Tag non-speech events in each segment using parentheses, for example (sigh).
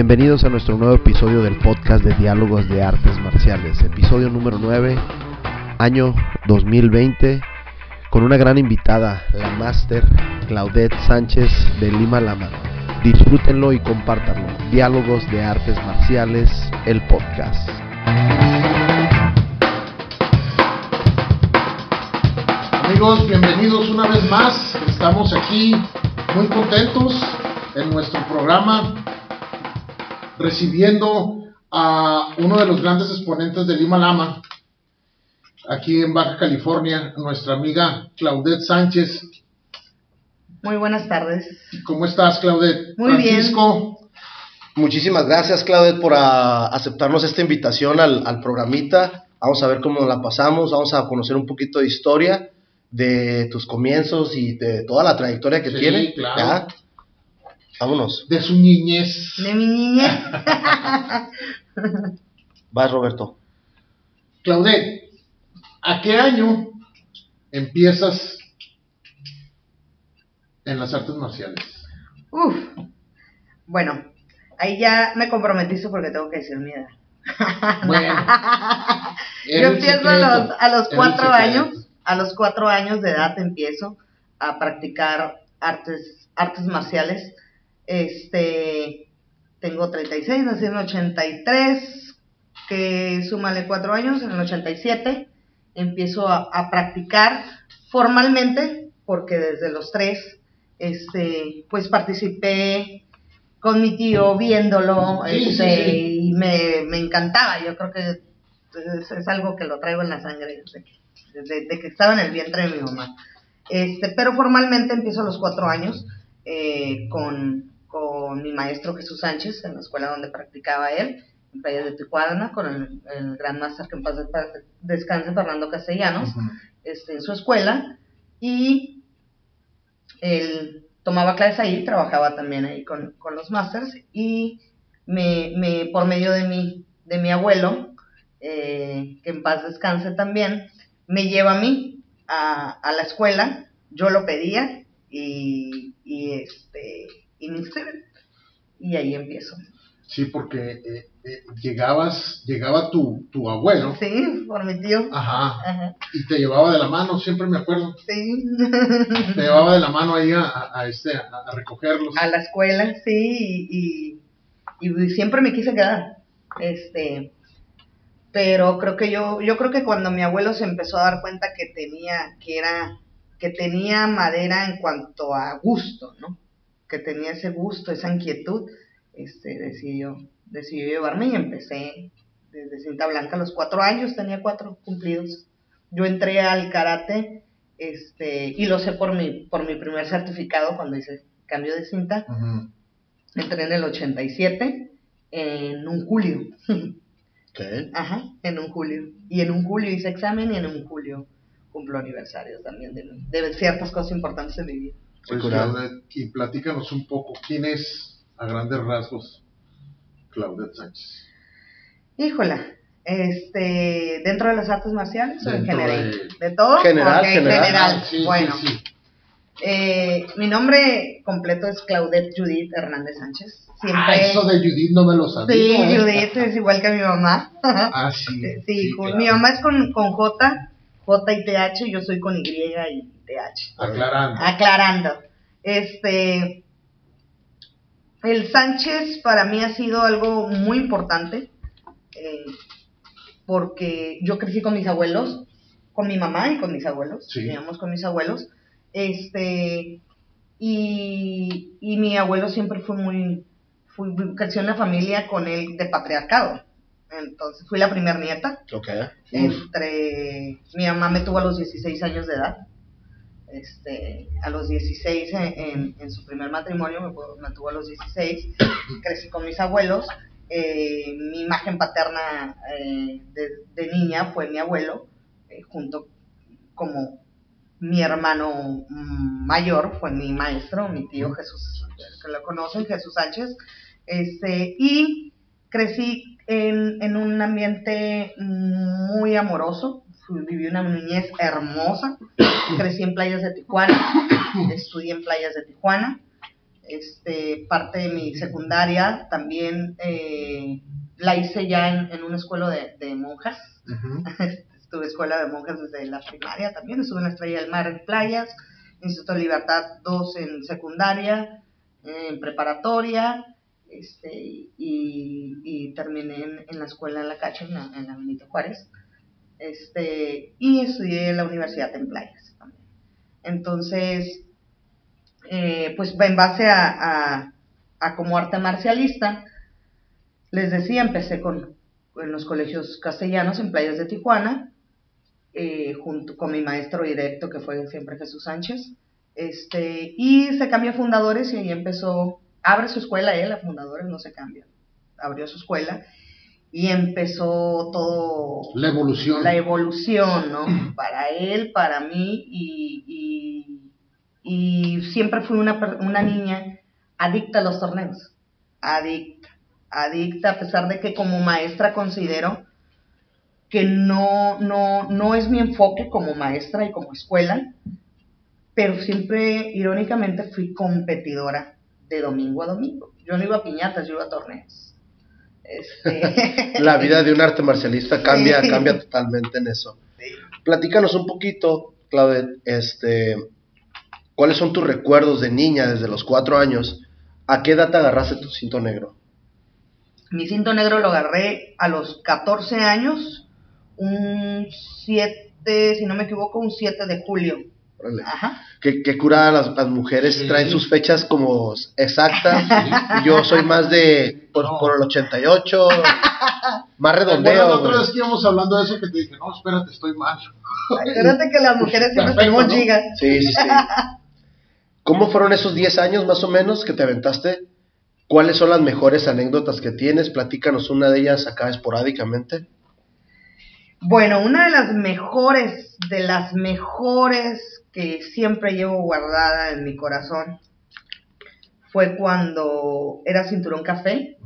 Bienvenidos a nuestro nuevo episodio del podcast de Diálogos de Artes Marciales, episodio número 9, año 2020, con una gran invitada, la máster Claudette Sánchez de Lima Lama. Disfrútenlo y compártanlo. Diálogos de Artes Marciales, el podcast. Amigos, bienvenidos una vez más. Estamos aquí muy contentos en nuestro programa recibiendo a uno de los grandes exponentes de Lima Lama, aquí en Baja California, nuestra amiga Claudette Sánchez. Muy buenas tardes. ¿Cómo estás, Claudette? Muy bien. Francisco, Muchísimas gracias, Claudet, por ah, aceptarnos esta invitación al, al programita. Vamos a ver cómo la pasamos, vamos a conocer un poquito de historia de tus comienzos y de toda la trayectoria que Sí, tiene. claro. De su niñez. De mi niñez. (laughs) Vas, Roberto. Claudette, ¿a qué año empiezas en las artes marciales? Uf. Bueno, ahí ya me comprometiste porque tengo que decir mi edad. Bueno, (laughs) Yo empiezo a los, a los cuatro años, a los cuatro años de edad empiezo a practicar artes, artes marciales. Este, tengo 36, nací en el 83, que súmale cuatro años, en el 87 empiezo a, a practicar formalmente, porque desde los tres, este, pues participé con mi tío viéndolo, Sí, sí, este, sí. y me, me encantaba, yo creo que es, es algo que lo traigo en la sangre desde que, desde, desde que estaba en el vientre de mi mamá. Este, pero formalmente empiezo a los cuatro años eh, con, con mi maestro Jesús Sánchez en la escuela donde practicaba él, en Playa de Tijuana, con el, el gran máster que en paz descanse Fernando Castellanos este, en su escuela. Y él tomaba clases ahí, trabajaba también ahí con, con los masters y me, me, por medio de mi, de mi abuelo, eh, que en paz descanse también, me lleva a mí a, a la escuela, yo lo pedía y, y, este, y me inscriben. Y ahí empiezo. Sí, porque eh, eh, llegabas, llegaba tu, tu abuelo, Sí, por mi tío. ajá, Ajá, y te llevaba de la mano, siempre me acuerdo, sí. (laughs) te llevaba de la mano ahí a, a- a este, a, a recogerlos. a la escuela, sí, y, y, y siempre me quise quedar. Este, pero creo que yo, yo creo que cuando mi abuelo se empezó a dar cuenta que tenía, que era, que tenía madera en cuanto a gusto, ¿no? Que tenía ese gusto, esa inquietud, este, decidió, decidió llevarme y empecé desde cinta blanca a los cuatro años, tenía cuatro cumplidos. Yo entré al karate, este, y lo sé por mi, por mi primer certificado cuando hice cambio de cinta, entré en el 87, en un julio. Ok. Ajá, en un julio. Y en un julio hice examen y en un julio cumplo aniversarios también de, de ciertas cosas importantes en mi vida. Pues. Claudette, y platícanos un poco, ¿quién es, a grandes rasgos, Claudette Sánchez? Híjola, este, dentro de las artes marciales o en general? de- ¿De todo? General, Ok, general. Ah, sí, sí, bueno, sí. eh, mi nombre completo es Claudette Judith Hernández Sánchez. Siempre... Ah, eso de Judith no me lo sabía. Sí, ¿eh? Judith es igual que mi mamá. Ah, sí. (laughs) Sí, con- claro. mi mamá es con, con J, J y TH, yo soy con Y y TH. Aclarando. Aclarando. Este, el Sánchez para mí ha sido algo muy importante, eh, porque yo crecí con mis abuelos, con mi mamá y con mis abuelos, Sí. vivíamos con mis abuelos, este, y, y mi abuelo siempre fue muy, creció en una familia con él de patriarcado, entonces fui la primer nieta, Ok. entre mi mamá me tuvo a los 16 años de edad. Este a los 16 en, en- en su primer matrimonio me, tuvo a los 16 (coughs) crecí con mis abuelos. Eh, mi imagen paterna eh, de, de niña fue mi abuelo eh, junto como mi hermano mayor fue mi maestro mi tío Jesús que lo conocen Jesús Sánchez. Este y crecí en, en un ambiente muy amoroso, viví una niñez hermosa, (coughs) crecí en playas de Tijuana, (coughs) estudié en playas de Tijuana, Este, parte de mi secundaria también eh, la hice ya en, en una escuela de, de monjas. Ujú. (laughs) Estuve escuela de monjas desde la primaria también, estuve en la Estrella del Mar en Playas, Instituto de Libertad 2 en secundaria, en preparatoria, este, y, y terminé en, en la escuela en la Cacha, en la, en Benito Juárez, este, y estudié en la Universidad en Playas también. Entonces, eh, pues en base a, a, como arte marcialista, les decía, empecé con, en los colegios castellanos en Playas de Tijuana, eh, junto con mi maestro directo que fue siempre Jesús Sánchez. Este, y se cambió fundadores y ahí empezó, abre su escuela él, a fundadores no se cambia, abrió su escuela y empezó todo La evolución. la evolución, ¿no? (clears throat) Para él, para mí y, y, y siempre fui una, una niña adicta a los torneos, adicta, adicta, a pesar de que como maestra considero que no, no, no es mi enfoque como maestra y como escuela, pero siempre, irónicamente, fui competidora de domingo a domingo. Yo no iba a piñatas, yo iba a torneos. Este... (laughs) La vida de un arte marcialista cambia, cambia totalmente en eso. Sí. Platícanos un poquito, Claudia, este, ¿cuáles son tus recuerdos de niña desde los cuatro años? ¿A qué edad te agarraste tu cinto negro? Mi cinto negro lo agarré a los 14 años, un 7, si no me equivoco, un 7 de julio. Órale. Ajá. Cura las, las mujeres Sí. traen sus fechas como exactas. y yo soy más de por, No. por el 88, (laughs) más Bueno, redondeo. la otra vez que íbamos hablando de eso que te dije, no, espérate, estoy mal. Acuérdate que las mujeres siempre tenemos ¿no? gigas. Sí, sí, sí. ¿Cómo fueron esos 10 años más o menos que te aventaste? ¿Cuáles son las mejores anécdotas que tienes? Platícanos una de ellas acá esporádicamente. Bueno, una de las mejores, de las mejores que siempre llevo guardada en mi corazón fue cuando era cinturón café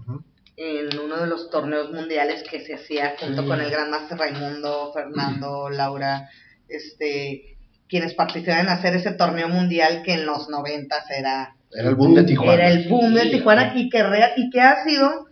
en uno de los torneos mundiales que se hacía junto con el gran máster Raimundo, Fernando, Laura, este, quienes participaban en hacer ese torneo mundial que en los noventas era Era el boom de Tijuana. era el boom de Tijuana y que, rea- y que ha sido,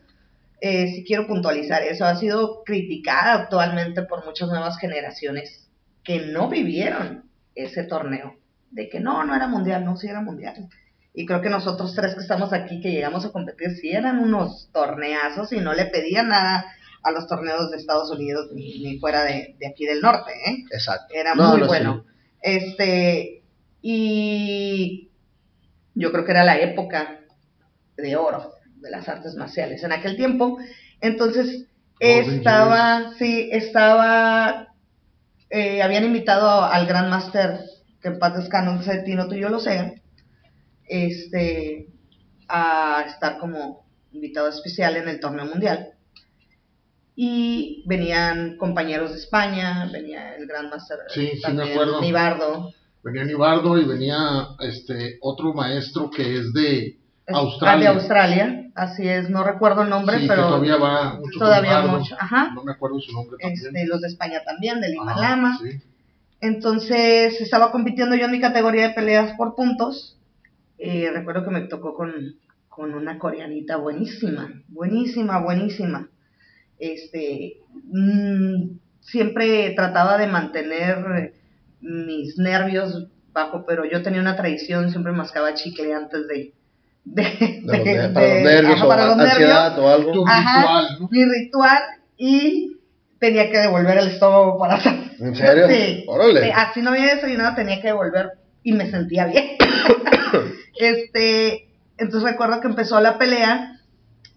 eh, si quiero puntualizar eso, ha sido criticada actualmente por muchas nuevas generaciones que no vivieron ese torneo. De que no, no era mundial, no, sí era mundial. Y creo que nosotros tres que estamos aquí, que llegamos a competir, sí eran unos torneazos y no le pedían nada a los torneos de Estados Unidos ni, ni fuera de, de aquí del norte, ¿eh? Exacto. Era No, muy no, bueno. Este, y yo creo que era la época de oro de las artes marciales en aquel tiempo. Entonces, estaba, sí, estaba, eh, habían invitado al Gran Master, que en paz descanse, Tino Tuyo lo sea, este, a estar como invitado especial en el torneo mundial. Y venían compañeros de España, venía el Gran Master Sí, sí me acuerdo. Nibardo, Venía Nibardo y venía este otro maestro que es de Australia. de Australia, así es, no recuerdo el nombre, sí, pero todavía va mucho todavía mucho, ajá. No me acuerdo su nombre también. este, los de España también, de Lima Ajá, Lama. sí. Entonces estaba compitiendo yo en mi categoría de peleas por puntos. Eh, recuerdo que me tocó con, con una coreanita buenísima, buenísima, buenísima. Este, mm, siempre trataba de mantener mis nervios bajo, pero yo tenía una tradición, siempre mascaba chicle antes de... de, De para los nervios ajá, o los ansiedad nervios o algo. Tu Ajá. ritual, ¿no? mi ritual y tenía que devolver el estómago para atrás. ¿En serio? Sí. Órale. Sí, así no había desayunado, tenía que devolver y me sentía bien. (coughs) este, entonces recuerdo que empezó la pelea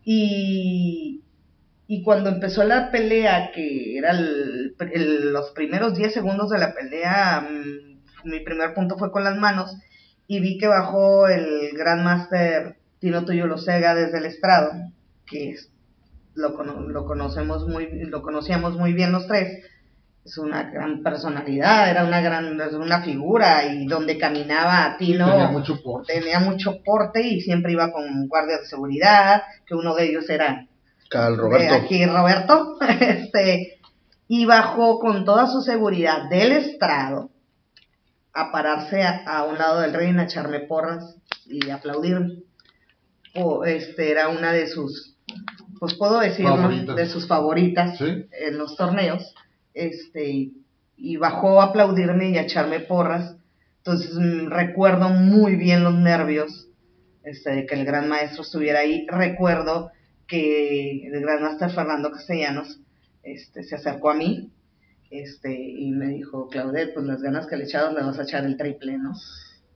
y, y cuando empezó la pelea, que era el- el- los primeros 10 segundos de la pelea, mm, mi primer punto fue con las manos y vi que bajó el Grand Master Tino Tuyo Losega desde el estrado, que es- lo, lo conocemos muy, lo conocíamos muy bien los tres. Es una gran personalidad, era una gran, una figura y donde caminaba Tino Tenía mucho porte. tenía mucho porte y siempre iba con guardias de seguridad, que uno de ellos era Cal Roberto. aquí Roberto, (laughs) este, y bajó con toda su seguridad del estrado a pararse a, a un lado del ring, a echarme porras y aplaudirme. o, este, era una de sus, pues puedo decir, ¿no? De sus favoritas Sí. en los torneos, este, y bajó a aplaudirme y a echarme porras. Entonces mm, recuerdo muy bien los nervios este, de que el gran maestro estuviera ahí. Recuerdo que el gran maestro Fernando Castellanos este, se acercó a mí este, y me dijo, Claudette, pues las ganas que le echabas le vas a echar el triple, ¿no?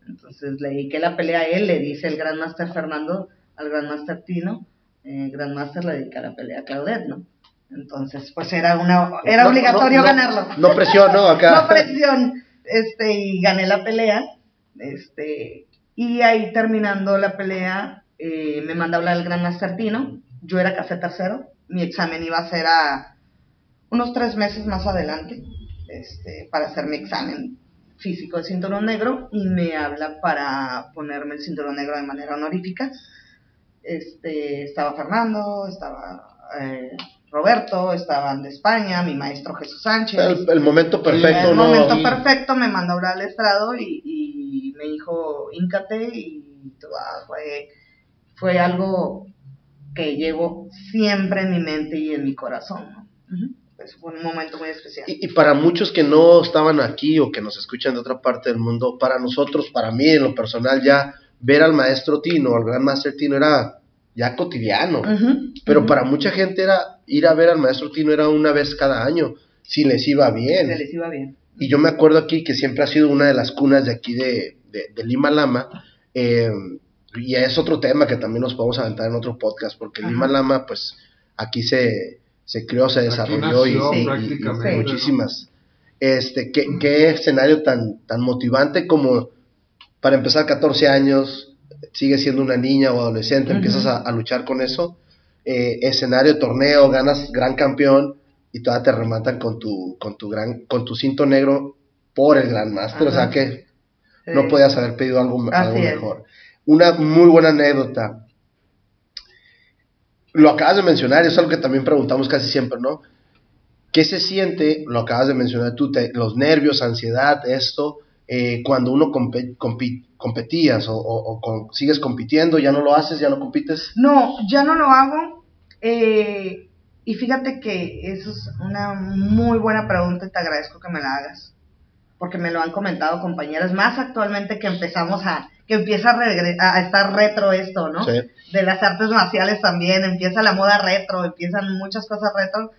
Entonces le dediqué la pelea a él, le dice el gran master Fernando al gran master Tino, eh, gran master le dedica la pelea a Claudette, ¿no? Entonces, pues era una era No, obligatorio no, no, ganarlo. No presión, ¿no? Acá. No presión. Este, y gané la pelea. Este, y ahí terminando la pelea, eh, me manda a hablar el gran master Tino. Yo era café tercero. Mi examen iba a ser a unos tres meses más adelante, este, para hacer mi examen físico de cinturón negro. Y me habla para ponerme el cinturón negro de manera honorífica. Este, estaba Fernando, estaba eh, Roberto, estaban de España, mi maestro Jesús Sánchez. El, el momento perfecto, el ¿no? momento Sí. perfecto me mandó a hablar al estrado y, y me dijo, íncate y ah, fue, fue algo que llevo siempre en mi mente y en mi corazón. ¿no? Pues fue un momento muy especial. Y, y para muchos que no estaban aquí o que nos escuchan de otra parte del mundo, para nosotros, para mí en lo personal, ya ver al maestro Tino, al gran master Tino era ya cotidiano. Pero para mucha gente era ir a ver al maestro Tino era una vez cada año, si les iba bien. Se les iba bien. Y yo me acuerdo aquí que siempre ha sido una de las cunas de aquí de, de, de Lima Lama. eh, y es otro tema que también nos podemos aventar en otro podcast, porque Ajá. Lima Lama, pues aquí se, se creó, se desarrolló y, nació y- y- y prácticamente, muchísimas. Este, ¿qué, qué escenario tan, tan motivante como para empezar 14 años, sigue siendo una niña o adolescente, empiezas a, a luchar con eso. eh, escenario, torneo, ganas gran campeón y todavía te rematan con tu, con tu gran, con tu cinto negro por el Gran Master, o sea que Sí. no podías haber pedido algo, algo mejor. Una muy buena anécdota. Lo acabas de mencionar, es algo que también preguntamos casi siempre, ¿no? ¿Qué se siente? Lo acabas de mencionar tú, los nervios, ansiedad, esto, eh, cuando uno compe- compi- competías o, sigues compitiendo, ya no lo haces, ya no compites. No, ya no lo hago. eh, y fíjate que eso es una muy buena pregunta y te agradezco que me la hagas. Porque me lo han comentado compañeras, más actualmente que empezamos a, que empieza a, estar retro esto, ¿no? Sí. De las artes marciales también, empieza la moda retro, empiezan muchas cosas retro.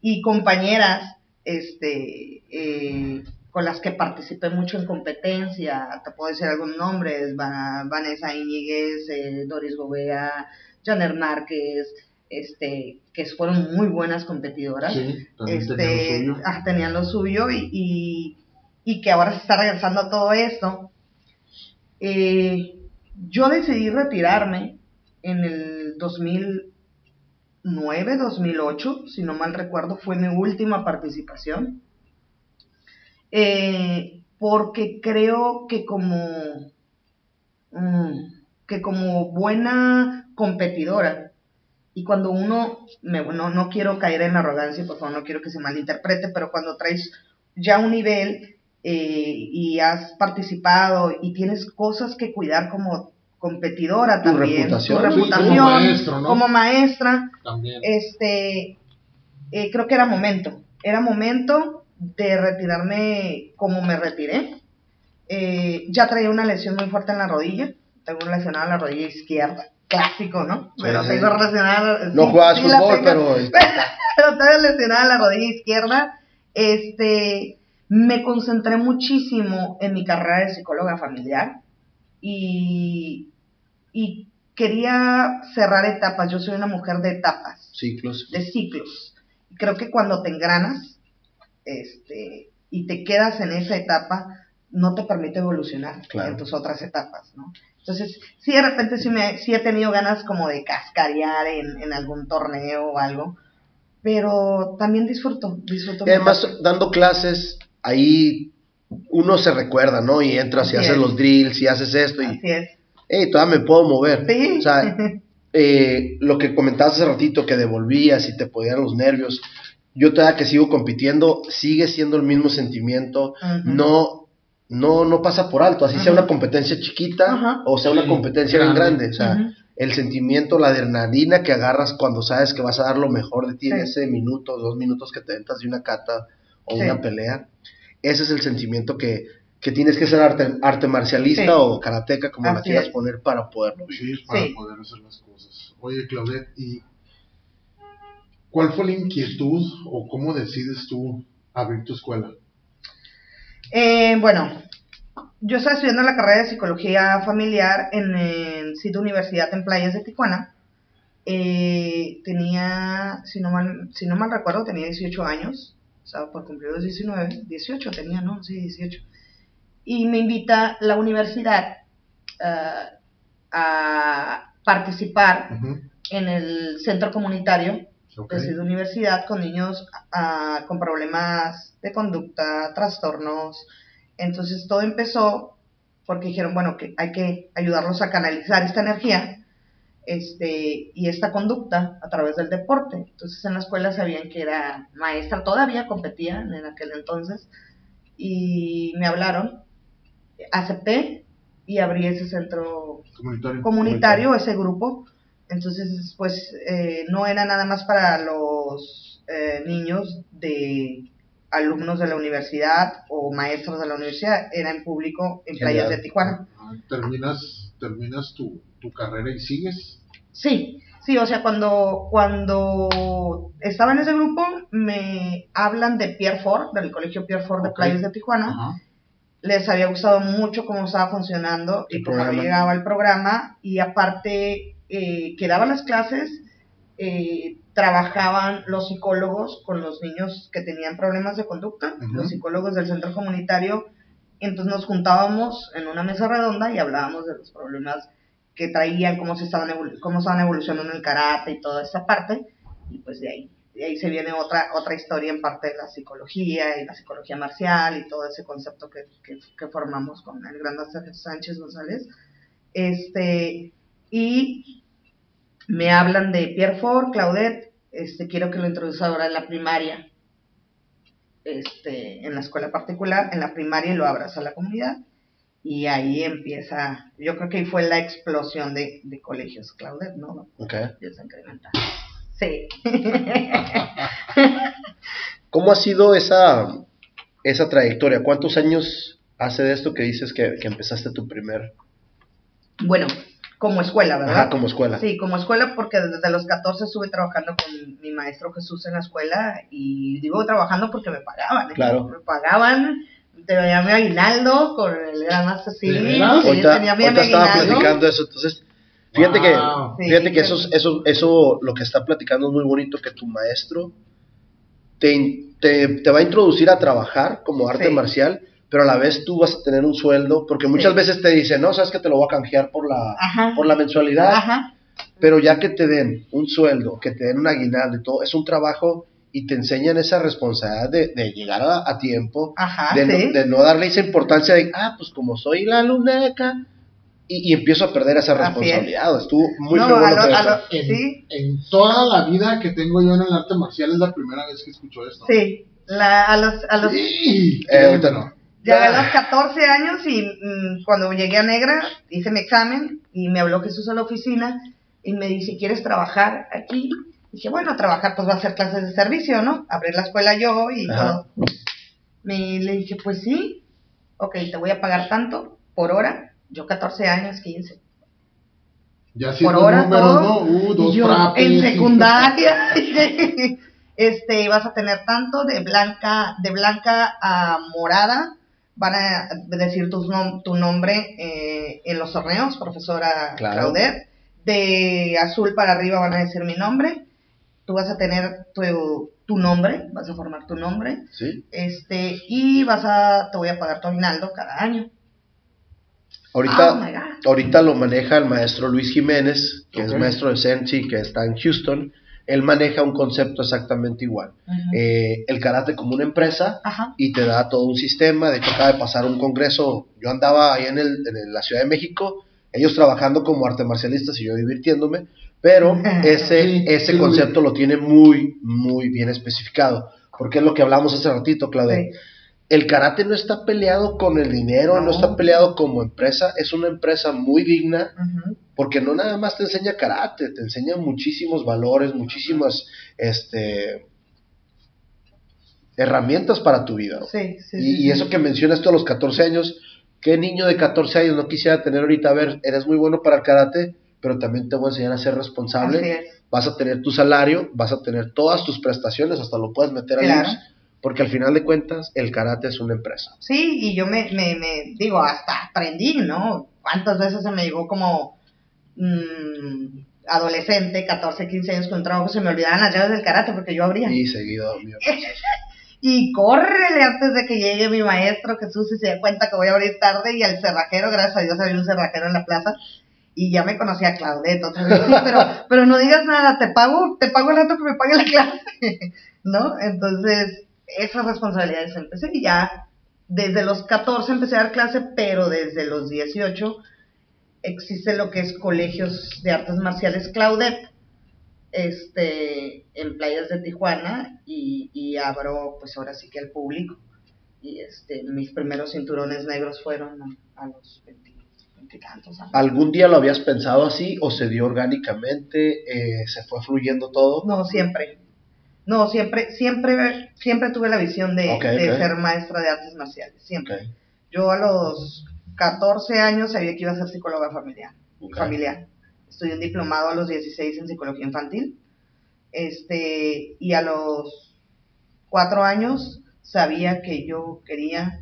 Y compañeras, este, eh, con las que participé mucho en competencia, te puedo decir algunos nombres, Va- Vanessa Íñiguez, eh, Doris Gobea, Janer Márquez, este, que fueron muy buenas competidoras. Sí, también este, tenía lo suyo. ah, tenían lo suyo y, y, y que ahora se está regresando a todo esto. Eh, yo decidí retirarme en el 2009, 2008, si no mal recuerdo, fue mi última participación. Eh, porque creo que como, mm, que como buena competidora, y cuando uno, no, no quiero caer en arrogancia, por favor, no quiero que se malinterprete, pero cuando traes ya un nivel eh, y has participado y tienes cosas que cuidar como competidora Tu también, reputación. tu Sí, como reputación, maestro, ¿no? como maestra, También. este, eh, creo que era momento, era momento de retirarme como me retiré. Eh, ya traía una lesión muy fuerte en la rodilla, tengo una lesionada en la rodilla izquierda, clásico, ¿no? Pero sí. tengo lesionada. No sí, la fútbol, tengo, pero... (laughs) pero tengo lesionada en la rodilla izquierda. Este, me concentré muchísimo en mi carrera de psicóloga familiar y, y quería cerrar etapas. Yo soy una mujer de etapas Ciclos. de ciclos. Creo que cuando te engranas este, y te quedas en esa etapa, no te permite evolucionar Claro. en tus otras etapas, ¿no? Entonces, sí, de repente sí, me, sí he tenido ganas como de cascarear en, en algún torneo o algo, pero también disfruto, disfruto. Y además, dando clases, ahí uno se recuerda, ¿no? Y entras y Así haces es. los drills y haces esto y, Así es. hey, todavía me puedo mover. Sí. O sea, (laughs) eh, lo que comentabas hace ratito, que devolvías y te podían los nervios. Yo todavía que sigo compitiendo, sigue siendo el mismo sentimiento. No, no, no pasa por alto. Así sea una competencia chiquita o sea una competencia bien grande. grande. O sea, el sentimiento, la adrenalina que agarras cuando sabes que vas a dar lo mejor de ti en ese minuto, dos minutos que te entras de una cata o Sí. una pelea. Ese es el sentimiento que, que tienes que ser arte, arte marcialista Sí. o karateca, como la Así quieras es. poner, para poderlo vivir. Sí, para Sí. poder hacer las cosas. Oye, Claudette, ¿y cuál fue la inquietud o cómo decides tú abrir tu escuela? Eh, bueno, yo estaba estudiando la carrera de psicología familiar en el sitio Universidad en Playas de Tijuana. Eh, tenía, si no, mal, si no mal recuerdo, tenía 18 años. Estaba por cumplir los 19. 18 tenía, ¿no? Sí, 18. Y me invita la universidad ah, a participar Ujú, en el centro comunitario ok. de Universidad con niños ah, con problemas de conducta, trastornos. Entonces todo empezó porque dijeron, bueno, que hay que ayudarlos a canalizar esta energía este, y esta conducta a través del deporte. Entonces en la escuela sabían que era maestra, todavía competían en aquel entonces, y me hablaron, acepté y abrí ese centro Comunitario. comunitario, ese grupo. Entonces, pues eh, no era nada más para los eh, niños de alumnos de la universidad o maestros de la universidad, era en público en playas de Tijuana. Ah, Terminas, terminas tu, tu carrera y sigues. Sí, sí, o sea, cuando, cuando estaba en ese grupo, me hablan de Pierre Ford, del colegio Pierre Ford de. Playas de Tijuana. Ajá. les había gustado mucho cómo estaba funcionando y cómo llegaba el programa y aparte eh, que daban las clases, eh, trabajaban los psicólogos con los niños que tenían problemas de conducta, los psicólogos del centro comunitario, entonces nos juntábamos en una mesa redonda y hablábamos de los problemas que traían, cómo se estaban, cómo estaban evolucionando el karate y toda esa parte, y pues de ahí de ahí se viene otra otra historia en parte de la psicología y la psicología marcial y todo ese concepto que, que, formamos con el gran Master Sánchez González. Este, y me hablan de Pierre Ford, Claudette, este, quiero que lo introduzca ahora en la primaria, este, en la escuela particular, en la primaria y lo abras a la comunidad. Y ahí empieza, yo creo que ahí fue la explosión de, de colegios, Claudette, ¿no? Ok. Empieza a incrementar. Sí. (laughs) ¿Cómo ha sido esa, esa trayectoria? ¿Cuántos años hace de esto que dices que, que empezaste tu primer... Bueno, como escuela, ¿verdad? Ajá, como escuela. Sí, como escuela porque desde los 14 estuve trabajando con mi maestro Jesús en la escuela y digo trabajando porque me pagaban. ¿eh? Claro. Me pagaban, tenía mi aguinaldo con el gran Master sí, tenía mi estaba platicando eso, entonces... Fíjate Wow. que, Sí, fíjate que que- eso, eso, eso, lo que está platicando es muy bonito, que tu maestro te, te, te va a introducir a trabajar como arte Sí. marcial, pero a la vez tú vas a tener un sueldo, porque muchas Sí. veces te dicen, no, sabes que te lo voy a canjear por la, Ajá. por la mensualidad, Ajá. pero ya que te den un sueldo, que te den un aguinaldo y todo, es un trabajo y te enseñan esa responsabilidad de, de llegar a, a tiempo, Ajá, de, sí. no, de no darle esa importancia de, ah, pues como soy la luneca, y, y empiezo a perder esa Así es. responsabilidad. Estuvo muy No, a lo lo- a En, Sí. en toda la vida que tengo yo en el arte marcial es la primera vez que escucho esto. Sí, la, a los, a los, Sí, Eh, ahorita no. Llegué a los 14 años y mm, cuando llegué a Negra hice mi examen y me habló Jesús a la oficina y me dice, ¿quieres trabajar aquí? Dije, bueno, trabajar pues va a ser clases de servicio, ¿no? Abrir la escuela yo y Ajá. todo. Me, le dije, pues sí, ok, te voy a pagar tanto por hora. Yo 14 años, 15. Ya Por hora números, todo. ¿no? Uh, dos yo frappes. en secundaria. (laughs) este, vas a tener tanto de blanca, de blanca a morada. Van a decir tus nom- tu nombre eh, en los torneos, profesora Claro. Claudette. De azul para arriba van a decir mi nombre. Tú vas a tener tu, tu nombre, vas a formar tu nombre. ¿Sí? Este, y vas a, te voy a pagar tu aguinaldo cada año. Ahorita, Oh my God. ahorita lo maneja el maestro Luis Jiménez, que es maestro de Sensi, que está en Houston. Él maneja un concepto exactamente igual. Eh, el karate como una empresa y te da todo un sistema. De hecho, acaba de pasar un congreso. Yo andaba ahí en, el, en la Ciudad de México, ellos trabajando como arte marcialistas y yo divirtiéndome, pero (laughs) ese, Sí, ese sí, concepto lo tiene muy, muy bien especificado. Porque es lo que hablamos hace ratito, Claudia. Sí. El karate no está peleado con el dinero, no, No. está peleado como empresa, es una empresa muy digna porque no nada más te enseña karate, te enseña muchísimos valores, muchísimas este, herramientas para tu vida. Sí, sí, y, sí, y eso que mencionas tú a los 14 años, ¿qué niño de 14 años no quisiera tener ahorita? A ver, eres muy bueno para el karate, pero también te voy a enseñar a ser responsable. Vas a tener tu salario, vas a tener todas tus prestaciones, hasta lo puedes meter a Claro. IMSS, porque al final de cuentas el karate es una empresa. Sí, y yo me, me, me digo, hasta aprendí, ¿no? ¿Cuántas veces se me llegó como mm, adolescente, 14, 15 años con trabajo, se me olvidaban las llaves del karate porque yo abría. Y seguido, amigo. (laughs) Y córrele antes de que llegue mi maestro Jesús y se dé cuenta que voy a abrir tarde y al cerrajero, gracias a Dios había un cerrajero en la plaza y ya me conocía Claudette otra vez, pero, pero no digas nada, te pago, te pago el rato que me pague la clase, (laughs) ¿no? Entonces, esas responsabilidades empecé y ya desde los 14 empecé a dar clase, pero desde los 18 existe lo que es colegios de artes marciales Claudette este, en playas de Tijuana y, y abro pues ahora sí que al público. Y este, mis primeros cinturones negros fueron a, a los 20 años. ¿Algún día lo habías pensado así o se dio orgánicamente, eh, se fue fluyendo todo? No, siempre. No, siempre, siempre, siempre tuve la visión de, ser maestra de artes marciales, siempre. Yo a los 14 años sabía que iba a ser psicóloga familiar. familiar. Estudié un diplomado a los 16 en psicología infantil. Este, y a los cuatro años sabía que yo quería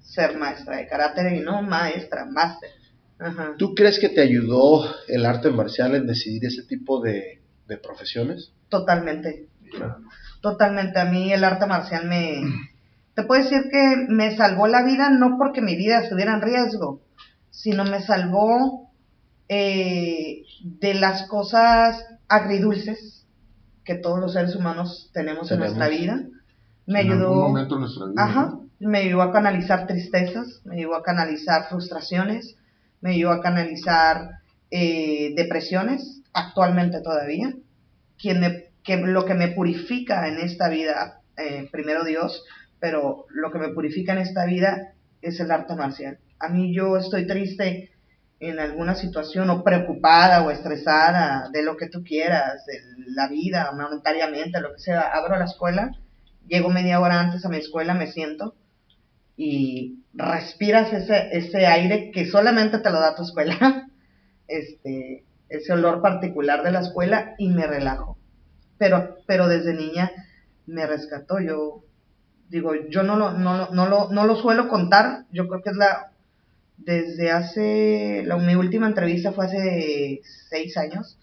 ser maestra de karate y no maestra, máster. Ajá. ¿Tú crees que te ayudó el arte marcial en decidir ese tipo de, de profesiones? Totalmente. Totalmente. A mí el arte marcial me... Te puedo decir que me salvó la vida no porque mi vida estuviera en riesgo, sino me salvó eh, de las cosas agridulces que todos los seres humanos tenemos, en nuestra vida. Me en ayudó... algún momento de nuestra vida. Ajá, ¿no? me ayudó a canalizar tristezas, me ayudó a canalizar frustraciones, me ayudó a canalizar eh, depresiones, actualmente todavía. Quien me, que lo que me purifica en esta vida, eh, primero Dios, pero lo que me purifica en esta vida es el arte marcial. A mí yo estoy triste en alguna situación o preocupada o estresada de lo que tú quieras, de la vida, monetariamente, lo que sea, abro la escuela, llego media hora antes a mi escuela, me siento y respiras ese, ese aire que solamente te lo da tu escuela, (laughs) este, ese olor particular de la escuela y me relajo. Pero, pero desde niña me rescató, yo digo, yo no lo, no, lo- no, lo, no lo suelo contar, yo creo que es la, desde hace, la, mi última entrevista fue hace seis años,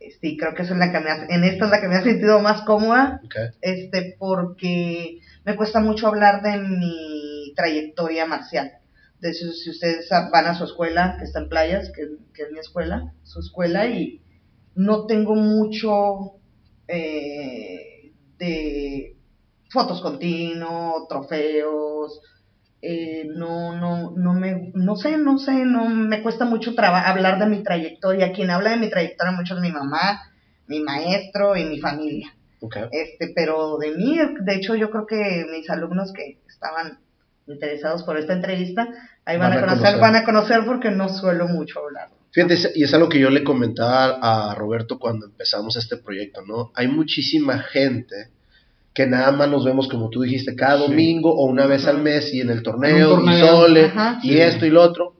este, y creo que esa es la que me hace- en esta es la que me ha sentido más cómoda, este, porque me cuesta mucho hablar de mi trayectoria marcial. De hecho, si ustedes van a su escuela, que está en playas, que, que es mi escuela, su escuela, y no tengo mucho eh, de fotos continuo, trofeos, eh, no, no, no me, no sé, no sé, no me cuesta mucho hablar de mi trayectoria. Quien habla de mi trayectoria mucho es mi mamá, mi maestro y mi familia. Este, pero de mí, de hecho, yo creo que mis alumnos que estaban interesados por esta entrevista, ahí van, Van a a conocer, conocer. van a conocer porque no suelo mucho hablar. Fíjate, y es algo que yo le comentaba a Roberto cuando empezamos este proyecto, ¿no? Hay muchísima gente que nada más nos vemos, como tú dijiste, cada Sí. domingo o una vez al mes y en el torneo, En y sole, Ajá. y Sí. esto y lo otro.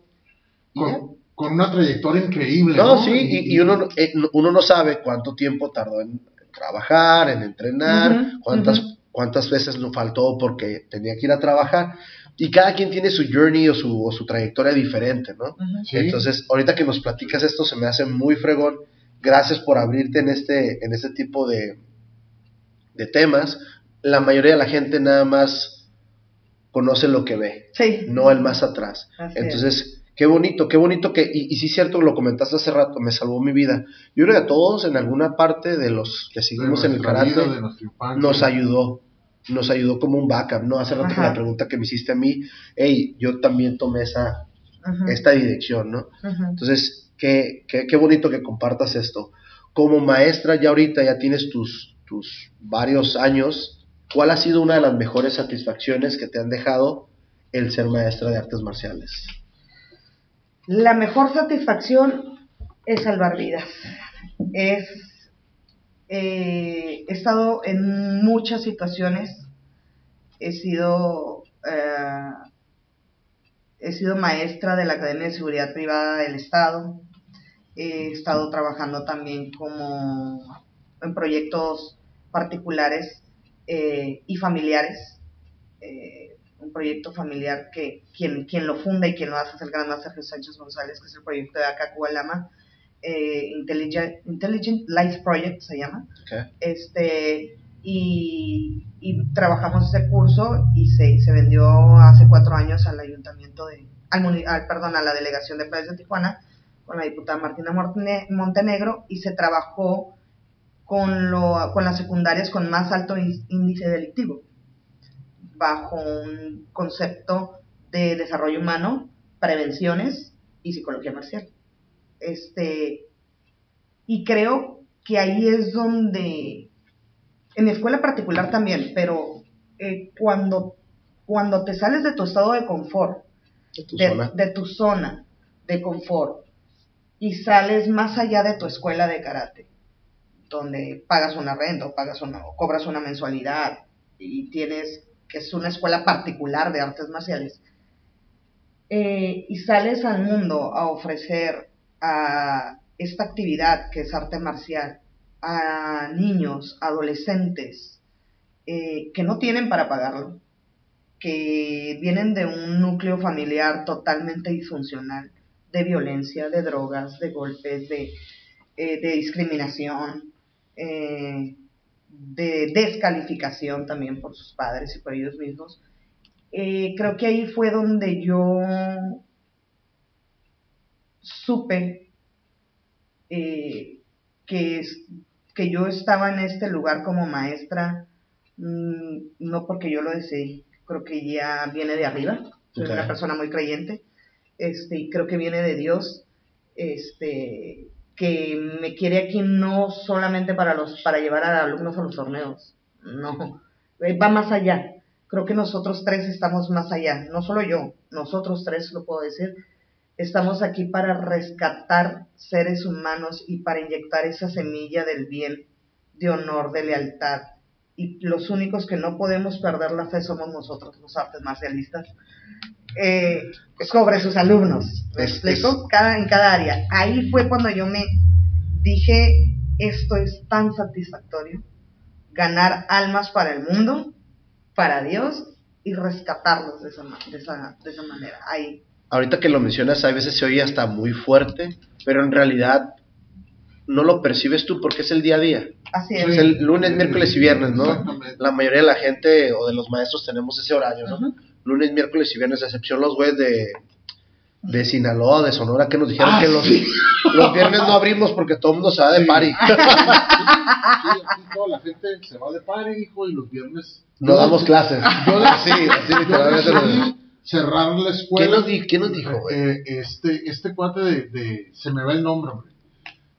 Con, con una trayectoria increíble. No, No, sí, y, y uno, no- eh, no- uno no sabe cuánto tiempo tardó en trabajar, en entrenar, cuántas. Cuántas veces lo faltó porque tenía que ir a trabajar. Y cada quien tiene su journey o su, o su trayectoria diferente, ¿no? Sí. Entonces, ahorita que nos platicas esto, se me hace muy fregón. Gracias por abrirte en este, en este tipo de, de temas. La mayoría de la gente nada más conoce lo que ve, Sí. no el más atrás. Así es. Entonces, qué bonito, qué bonito que, y, y sí es cierto, lo comentaste hace rato, me salvó mi vida. Yo creo que a todos en alguna parte de los que de seguimos en el karate vida, nos ayudó, nos ayudó como un backup, ¿no? Hace rato la pregunta que me hiciste a mí, hey, yo también tomé esa, esta dirección, ¿no? Entonces, qué, qué, qué bonito que compartas esto. Como maestra, ya ahorita ya tienes tus, tus varios años, ¿cuál ha sido una de las mejores satisfacciones que te han dejado el ser maestra de artes marciales? La mejor satisfacción es salvar vidas. Es, eh, he estado en muchas situaciones, he sido, eh, he sido maestra de la Academia de Seguridad Privada del Estado, he estado trabajando también como en proyectos particulares eh, y familiares. Un proyecto familiar que quien, quien lo funda y quien lo hace es el gran Jesús Sánchez González, que es el proyecto de Acacualama, eh, Intelligent, Intelligent Life Project se llama. Este, y, y, trabajamos ese curso y se, se vendió hace cuatro años al ayuntamiento de, al, perdón, a la delegación de Playas de Tijuana con la diputada Martina Montenegro y se trabajó con, lo, con las secundarias con más alto índice delictivo, bajo un concepto de desarrollo humano, prevenciones y psicología marcial. Este, y creo que ahí es donde, en mi escuela particular también, pero eh, cuando, cuando te sales de tu estado de confort, de tu zona de confort, y sales más allá de tu escuela de karate, donde pagas una renta o, pagas una, o cobras una mensualidad y tienes que es una escuela particular de artes marciales, eh, y sales al mundo a ofrecer a esta actividad que es arte marcial a niños, adolescentes, eh, que no tienen para pagarlo, que vienen de un núcleo familiar totalmente disfuncional, de violencia, de drogas, de golpes, de, eh, de discriminación, eh, de descalificación también por sus padres y por ellos mismos. Eh, creo que ahí fue donde yo supe que, que yo estaba en este lugar como maestra, mm, no porque yo lo deseé, creo que ya viene de arriba, soy una persona muy creyente, este, y creo que viene de Dios, este, que me quiere aquí no solamente para los, para llevar a alumnos a los torneos, no, va más allá. Creo que nosotros tres estamos más allá, no solo yo, nosotros tres lo puedo decir, estamos aquí para rescatar seres humanos y para inyectar esa semilla del bien, de honor, de lealtad. Y los únicos que no podemos perder la fe somos nosotros, los artes marcialistas eh, sobre sus alumnos. ¿Me explico? Cada, en cada área. Ahí fue cuando yo me dije, esto es tan satisfactorio, ganar almas para el mundo, para Dios y rescatarlos de esa, de esa, de esa manera. Ahí. Ahorita que lo mencionas, a veces se oye hasta muy fuerte, pero en realidad no lo percibes tú porque es el día a día. Así es. es el lunes, miércoles y viernes, ¿no? La mayoría de la gente o de los maestros tenemos ese horario, ¿no? lunes, miércoles y viernes, a excepción los güeyes de, de Sinaloa, de Sonora, que nos dijeron ah, que los, los, viernes no abrimos porque todo el mundo se va de party. (laughs) Sí, toda la gente se va de party, hijo, y los viernes... No damos clases. (laughs) Yo sí, sí, literalmente. Cerrar la escuela. ¿Quién nos, dijo, eh, este, este cuate de, de, se me va el nombre, hombre,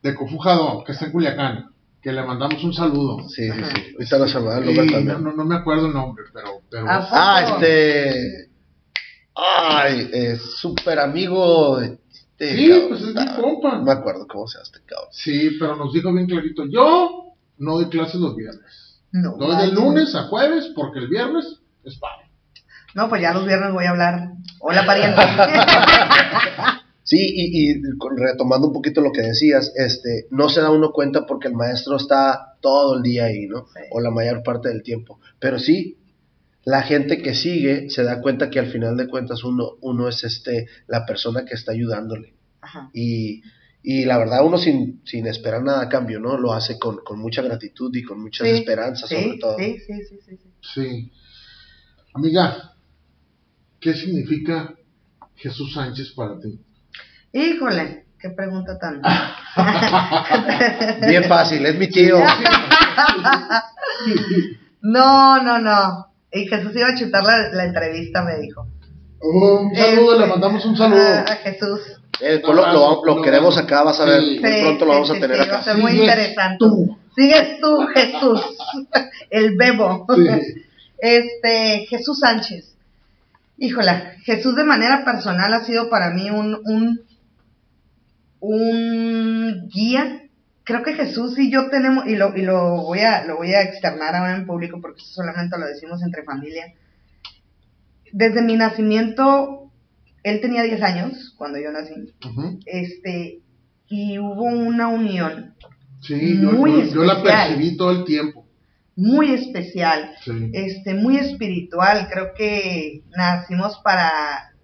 de Cofujado, que está en Culiacán que le mandamos un saludo. Sí, sí, sí. Ahorita lo también. No, no, me acuerdo el nombre, pero. pero ah, este. Ay, es súper amigo. Este, sí, pues es mi compa. No me acuerdo cómo se llama este cabrón. Sí, pero nos dijo bien clarito: Yo no doy clases los viernes. No. Doy de lunes a jueves porque el viernes es padre. No, pues ya los viernes voy a hablar. Hola, pariente. (laughs) Sí, y, y, retomando un poquito lo que decías, este, no se da uno cuenta porque el maestro está todo el día ahí, ¿no? O la mayor parte del tiempo. Pero sí, la gente que sigue se da cuenta que al final de cuentas uno, uno es este, la persona que está ayudándole. Ajá. Y, y la verdad uno sin, sin esperar nada a cambio, ¿no? Lo hace con, con mucha gratitud y con muchas esperanzas sobre todo. Sí, sí, sí, sí. Sí. Amiga, ¿qué significa Jesús Sánchez para ti? Híjole, qué pregunta tan. Bien fácil, es mi tío. no, no, no. Y Jesús iba a chutar la, entrevista, me dijo. un saludo, le mandamos un saludo. A Jesús. Eh, pues lo, lo, queremos acá, vas a ver. muy pronto lo vamos a tener acá. Va a ser muy interesante. Tú. Sigues tú, Jesús. El bebo. Este, Jesús Sánchez. Híjola, Jesús de manera personal ha sido para mí un, un un guía. Creo que Jesús y yo tenemos, y lo, y lo voy a, lo voy a externar ahora en público porque solamente lo decimos entre familia. Desde mi nacimiento, él tenía 10 años cuando yo nací. Este, y hubo una unión Sí, Muy yo- yo la percibí todo el tiempo. Muy especial. Sí. este, muy espiritual. Creo que nacimos para,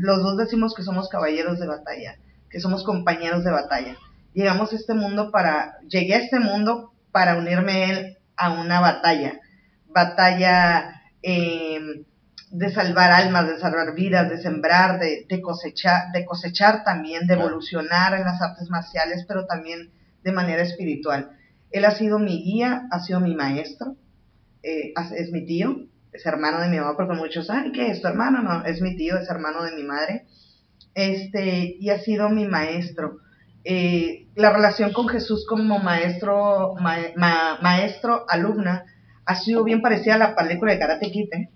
los dos decimos que somos caballeros de batalla, que somos compañeros de batalla. Llegamos a este mundo para, llegué a este mundo para unirme a él a una batalla, batalla eh, de salvar almas, de salvar vidas, de sembrar, de, de cosechar, de cosechar también, de evolucionar en las artes marciales, pero también de manera espiritual. Él ha sido mi guía, ha sido mi maestro, eh, es mi tío, es hermano de mi mamá, porque muchos, ay, ¿qué es tu hermano? No, es mi tío, es hermano de mi madre, este, y ha sido mi maestro. Eh, la relación con Jesús como maestro, ma- ma- maestro, alumna, ha sido bien parecida a la película de Karate Kid, ¿eh?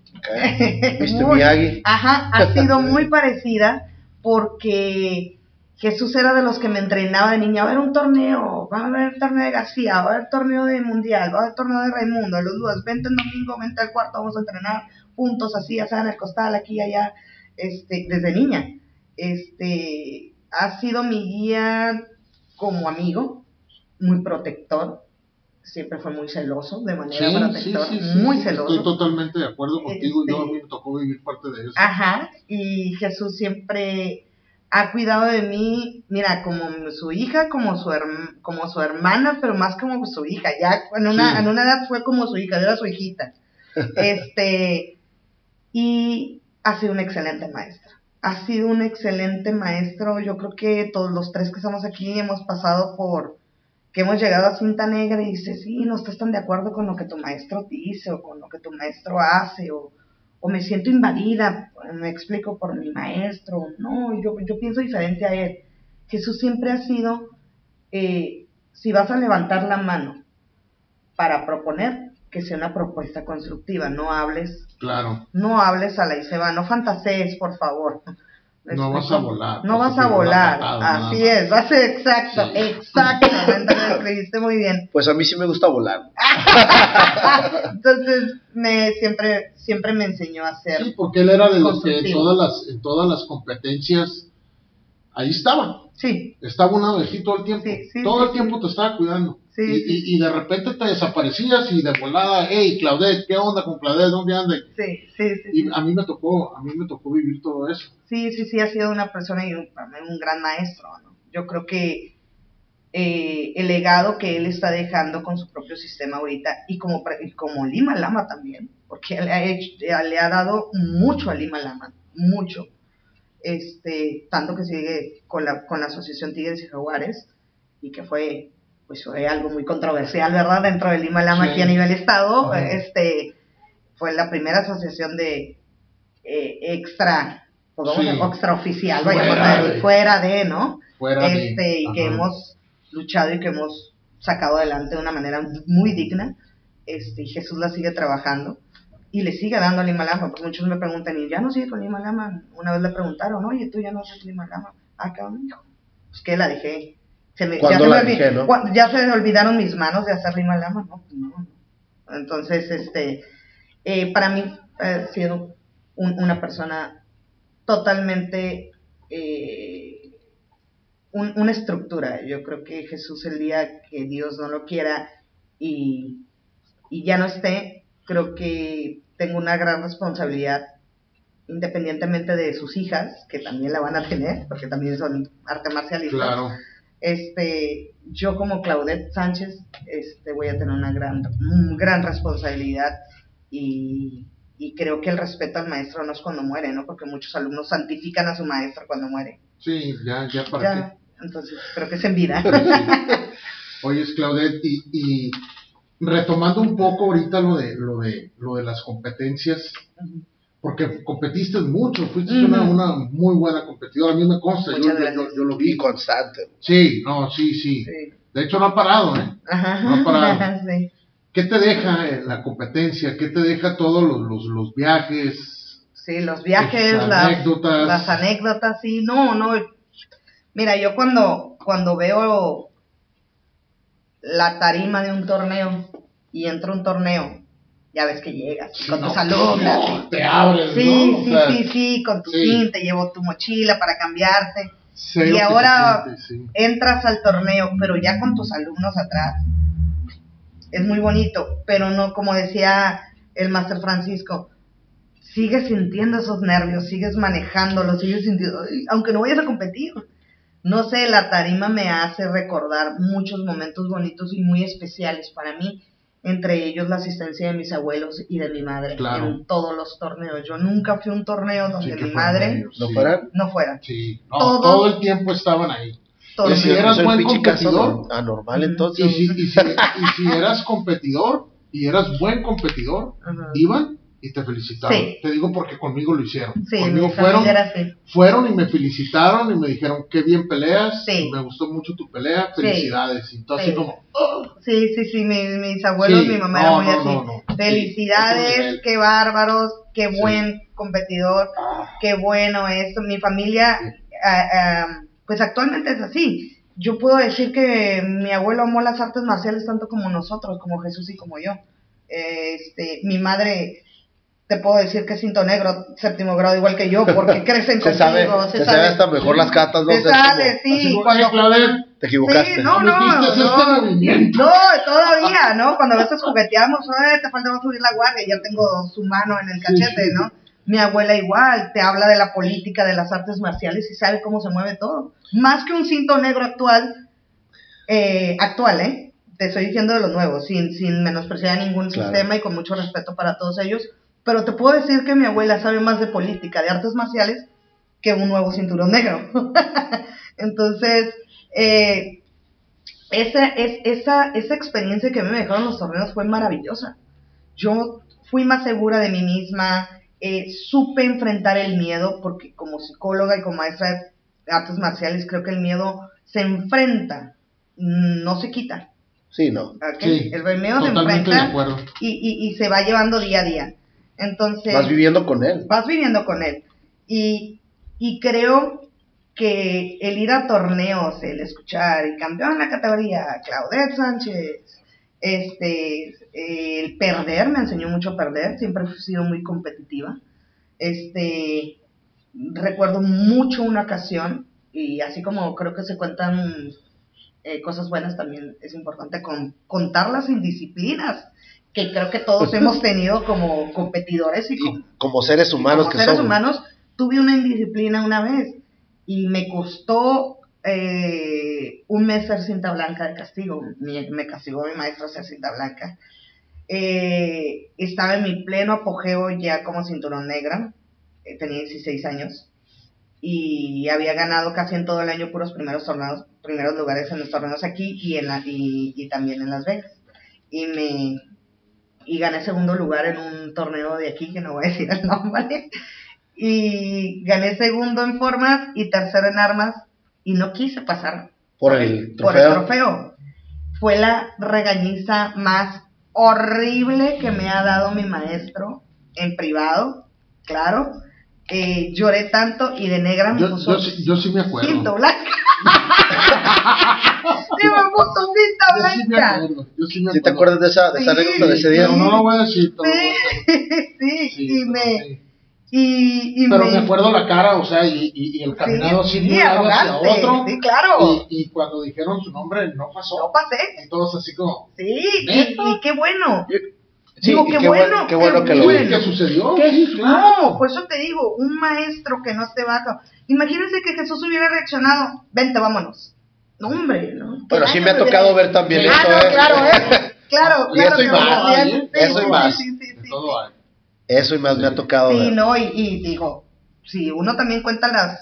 Mr. Miyagi. (laughs) Ajá, ha sido muy parecida porque Jesús era de los que me entrenaba de niña. Va a haber un torneo, va a haber torneo de García, va a haber torneo de Mundial, va a haber torneo de Raimundo, los dos, vente el domingo, vente al cuarto, vamos a entrenar juntos, así, ya en el costal, aquí y allá, este, desde niña. Este, ha sido mi guía como amigo, muy protector, siempre fue muy celoso, de manera Sí, sí, protectora, sí, sí, muy celoso. Estoy totalmente de acuerdo contigo. Yo a Este- mí me tocó vivir parte de eso. Ajá, y Jesús siempre ha cuidado de mí, mira, como su hija, como su, como su hermana, pero más como su hija. Ya en una, Sí. en una edad fue como su hija, yo era su hijita. (laughs) este, y ha sido un excelente maestro. Ha sido un excelente maestro. Yo creo que todos los tres que estamos aquí hemos pasado por, que hemos llegado a cinta negra y dices, sí, no estás tan de acuerdo con lo que tu maestro dice o con lo que tu maestro hace o, o me siento invadida, me explico por mi maestro, no, yo, yo pienso diferente a él. Jesús siempre ha sido, eh, si vas a levantar la mano para proponer, que sea una propuesta constructiva, no hables, Claro. no hables a la y se va, no fantasees, por favor. ¿Me No vas a volar, No vas a volar, patada, así es, vas a, exacto, Sí. exactamente, lo (laughs) escribiste muy bien. Pues a mí sí me gusta volar. (laughs) Entonces, me, siempre, siempre me enseñó a hacer Sí, porque él era de los que todas las, en todas las competencias, ahí estaba. Sí, Estaba una vez todo el tiempo. Sí, sí, todo el tiempo te estaba cuidando. Sí, y, sí. y- y de repente te desaparecías y de volada, hey, Claudette, ¿qué onda con Claudette? ¿Dónde anda? sí, sí, sí. Y sí. a mí me tocó, a mí me tocó vivir todo eso. Sí, sí, sí, ha sido una persona y un, un gran maestro. ¿no? Yo creo que eh, el legado que él está dejando con su propio sistema ahorita y como, y como Lima Lama también, porque le ha, hecho- le ha dado mucho a Lima Lama, mucho. Este, tanto que sigue con la, con la Asociación Tigres y Jaguares y que fue pues fue algo muy controversial, ¿verdad? Dentro de Lima Lama Sí. aquí a nivel estado, Ajá. este fue la primera asociación de eh, extra, pues vamos Sí. a extraoficial, vaya, Fuera fuera de, de- fuera de, ¿no? Fuera de- Este, y que hemos luchado y que hemos sacado adelante de una manera muy digna. Este, y Jesús la sigue trabajando y le sigue dando a Lima Lama, porque muchos me preguntan, ¿y ya no sigue con Lima Lama? Una vez le preguntaron, oye, tú ya no haces Lima Lama. Ah, cabrón, hijo. Pues que la dejé. Se me, ya, ¿Cuándo se me no? ya se me olvidaron mis manos de hacer Lima Lama, no, no. Entonces, este, eh, para mí ha sido un- una persona totalmente eh, un- una estructura. Yo creo que Jesús el día que Dios no lo quiera y, y ya no esté, creo que tengo una gran responsabilidad, independientemente de sus hijas, que también la van a tener, porque también son arte marcialistas. Claro. Este, yo como Claudette Sánchez, este, voy a tener una gran, gran responsabilidad y, y creo que el respeto al maestro no es cuando muere, ¿no? Porque muchos alumnos santifican a su maestro cuando muere. Sí, ya, ya para Ya, entonces creo que es en vida. qué. Oye, Claudette, y, y retomando un poco ahorita lo de, lo de, lo de las competencias, porque competiste mucho, fuiste una, una muy buena competidora, a mí me consta, yo, lo Y vi. constante. Sí, no, sí, sí, Sí. De hecho, no ha parado, ¿eh? Ajá. No ha parado. (laughs) Sí. ¿Qué te deja eh, la competencia? ¿Qué te deja todos los, los, los viajes? Sí, los viajes, las anécdotas. las anécdotas, sí, no, no. Mira, yo cuando, cuando veo la tarima de un torneo y entro a un torneo, ya ves que llegas con No, tus alumnos. no, te abres, Sí, sí, sea, sí, sí, con tu sí. sim, te llevo tu mochila para cambiarte. sé y ahora sí. entras al torneo, pero ya con tus alumnos atrás. Es muy bonito, pero no, como decía el Master Francisco, sigues sintiendo esos nervios, sigues manejándolos, sigues sintiendo, aunque no vayas a competir. No sé, la tarima me hace recordar muchos momentos bonitos y muy especiales para mí, entre ellos la asistencia de mis abuelos y de mi madre Claro. en todos los torneos. Yo nunca fui a un torneo donde Sí, mi madre ellos, ¿No sí. fueran? no fuera. Sí, no, Todo- todo el tiempo estaban ahí. Torneo. Y si eras buen competidor, ¿no? anormal entonces. y si, y, si, y si eras competidor, y eras buen competidor, Ajá. iban y te felicitaban. Sí. Te digo porque conmigo lo hicieron. Sí, conmigo mi fueron, fueron y me felicitaron y me dijeron qué bien peleas, Sí. me gustó mucho tu pelea, felicidades. Y tú así Sí. como, "Oh". Sí, sí, sí, mi- mis abuelos, mi mamá no, era muy no, así. no, Felicidades, qué bárbaros, qué buen competidor, qué bueno esto. Mi familia, ah, ah, pues actualmente es así. Yo puedo decir que mi abuelo amó las artes marciales tanto como nosotros, como Jesús y como yo. Este, mi madre, te puedo decir que es cinto negro, séptimo grado, igual que yo, porque (laughs) crecen se contigo. sabe, se sabe hasta mejor las catas, ¿no? Se sale, como, sí. cuando- "Oye, Claudette, Te equivocaste. Sí, no, no, no, este movimiento. no, todavía, ¿no? Cuando a veces jugueteamos, "Ay, te falta subir la guardia, ya tengo su mano en el cachete, sí. ¿no? Mi abuela igual, te habla de la política, de las artes marciales y sabe cómo se mueve todo. Más que un cinto negro actual, eh, actual, ¿eh? Te estoy diciendo de los nuevos, sin, sin menospreciar a ningún Claro. sistema y con mucho respeto para todos ellos. Pero te puedo decir que mi abuela sabe más de política, de artes marciales, que un nuevo cinturón negro. (laughs) Entonces, eh, esa, es, esa, esa experiencia que a mí me dejaron los torneos fue maravillosa. Yo fui más segura de mí misma, eh, supe enfrentar el miedo, porque como psicóloga y como maestra de artes marciales creo que el miedo se enfrenta, no se quita. Sí, no. Sí, el, miedo se Totalmente de enfrenta acuerdo. y, y, y se va llevando día a día. Entonces, Vas viviendo con él. vas viviendo con él. Y, y creo que el ir a torneos, el escuchar y campeón en la categoría, Claudette Sánchez, este, el perder, me enseñó mucho a perder, siempre he sido muy competitiva. Este, recuerdo mucho una ocasión, y así como creo que se cuentan eh, cosas buenas, también es importante con- contar las indisciplinas que creo que todos (laughs) hemos tenido como competidores y como Y como seres humanos como que seres humanos, tuve una indisciplina una vez y me costó eh, un mes ser cinta blanca de castigo. Me, me castigó mi maestro ser cinta blanca. Eh, estaba en mi pleno apogeo ya como cinturón negra, eh, tenía 16 años y había ganado casi en todo el año puros primeros torneos, primeros lugares en los torneos aquí y en la, y, y también en Las Vegas. Y me y gané segundo lugar en un torneo de aquí que no voy a decir el nombre y gané segundo en formas y tercero en armas y no quise pasar Por el por el trofeo. trofeo. Fue la regañiza más horrible que me ha dado mi maestro en privado, claro. Eh, lloré tanto y de negra me Yo, puso yo, yo sí me acuerdo. cinta blanca. (laughs) y me puso Yo sí blanca. Yo sí ¿Sí te acuerdas de esa, de esa Sí. anécdota de ese día? No lo voy a decir todo. Sí, (laughs) sí, Sí, y me, sí. y, y Pero me, me acuerdo la cara, o sea, y, y, y el caminado así sí, de un lado hacia otro. sí, claro. Y, y cuando dijeron su nombre, no pasó. no pasé. Y todos así como, Sí, y, qué bueno. Sí, Digo, y qué qué bueno, qué bueno que lo bueno. "Uy, ¿qué sucedió? ¿Qué? Sí, claro. No, por eso te digo, un maestro que no esté bajo. Imagínense que Jesús hubiera reaccionado, vente, vámonos. No, hombre, ¿no? Bueno, ¿Qué sí me ha tocado ver también Ah, esto, no, ¿eh? claro, ¿eh? Claro, Y claro. eso y más. Sí, Eso y sí, más. Sí, sí, De sí, todo sí. hay. Eso y más me ha tocado Sí, ver. no, y, y digo, si uno también cuenta las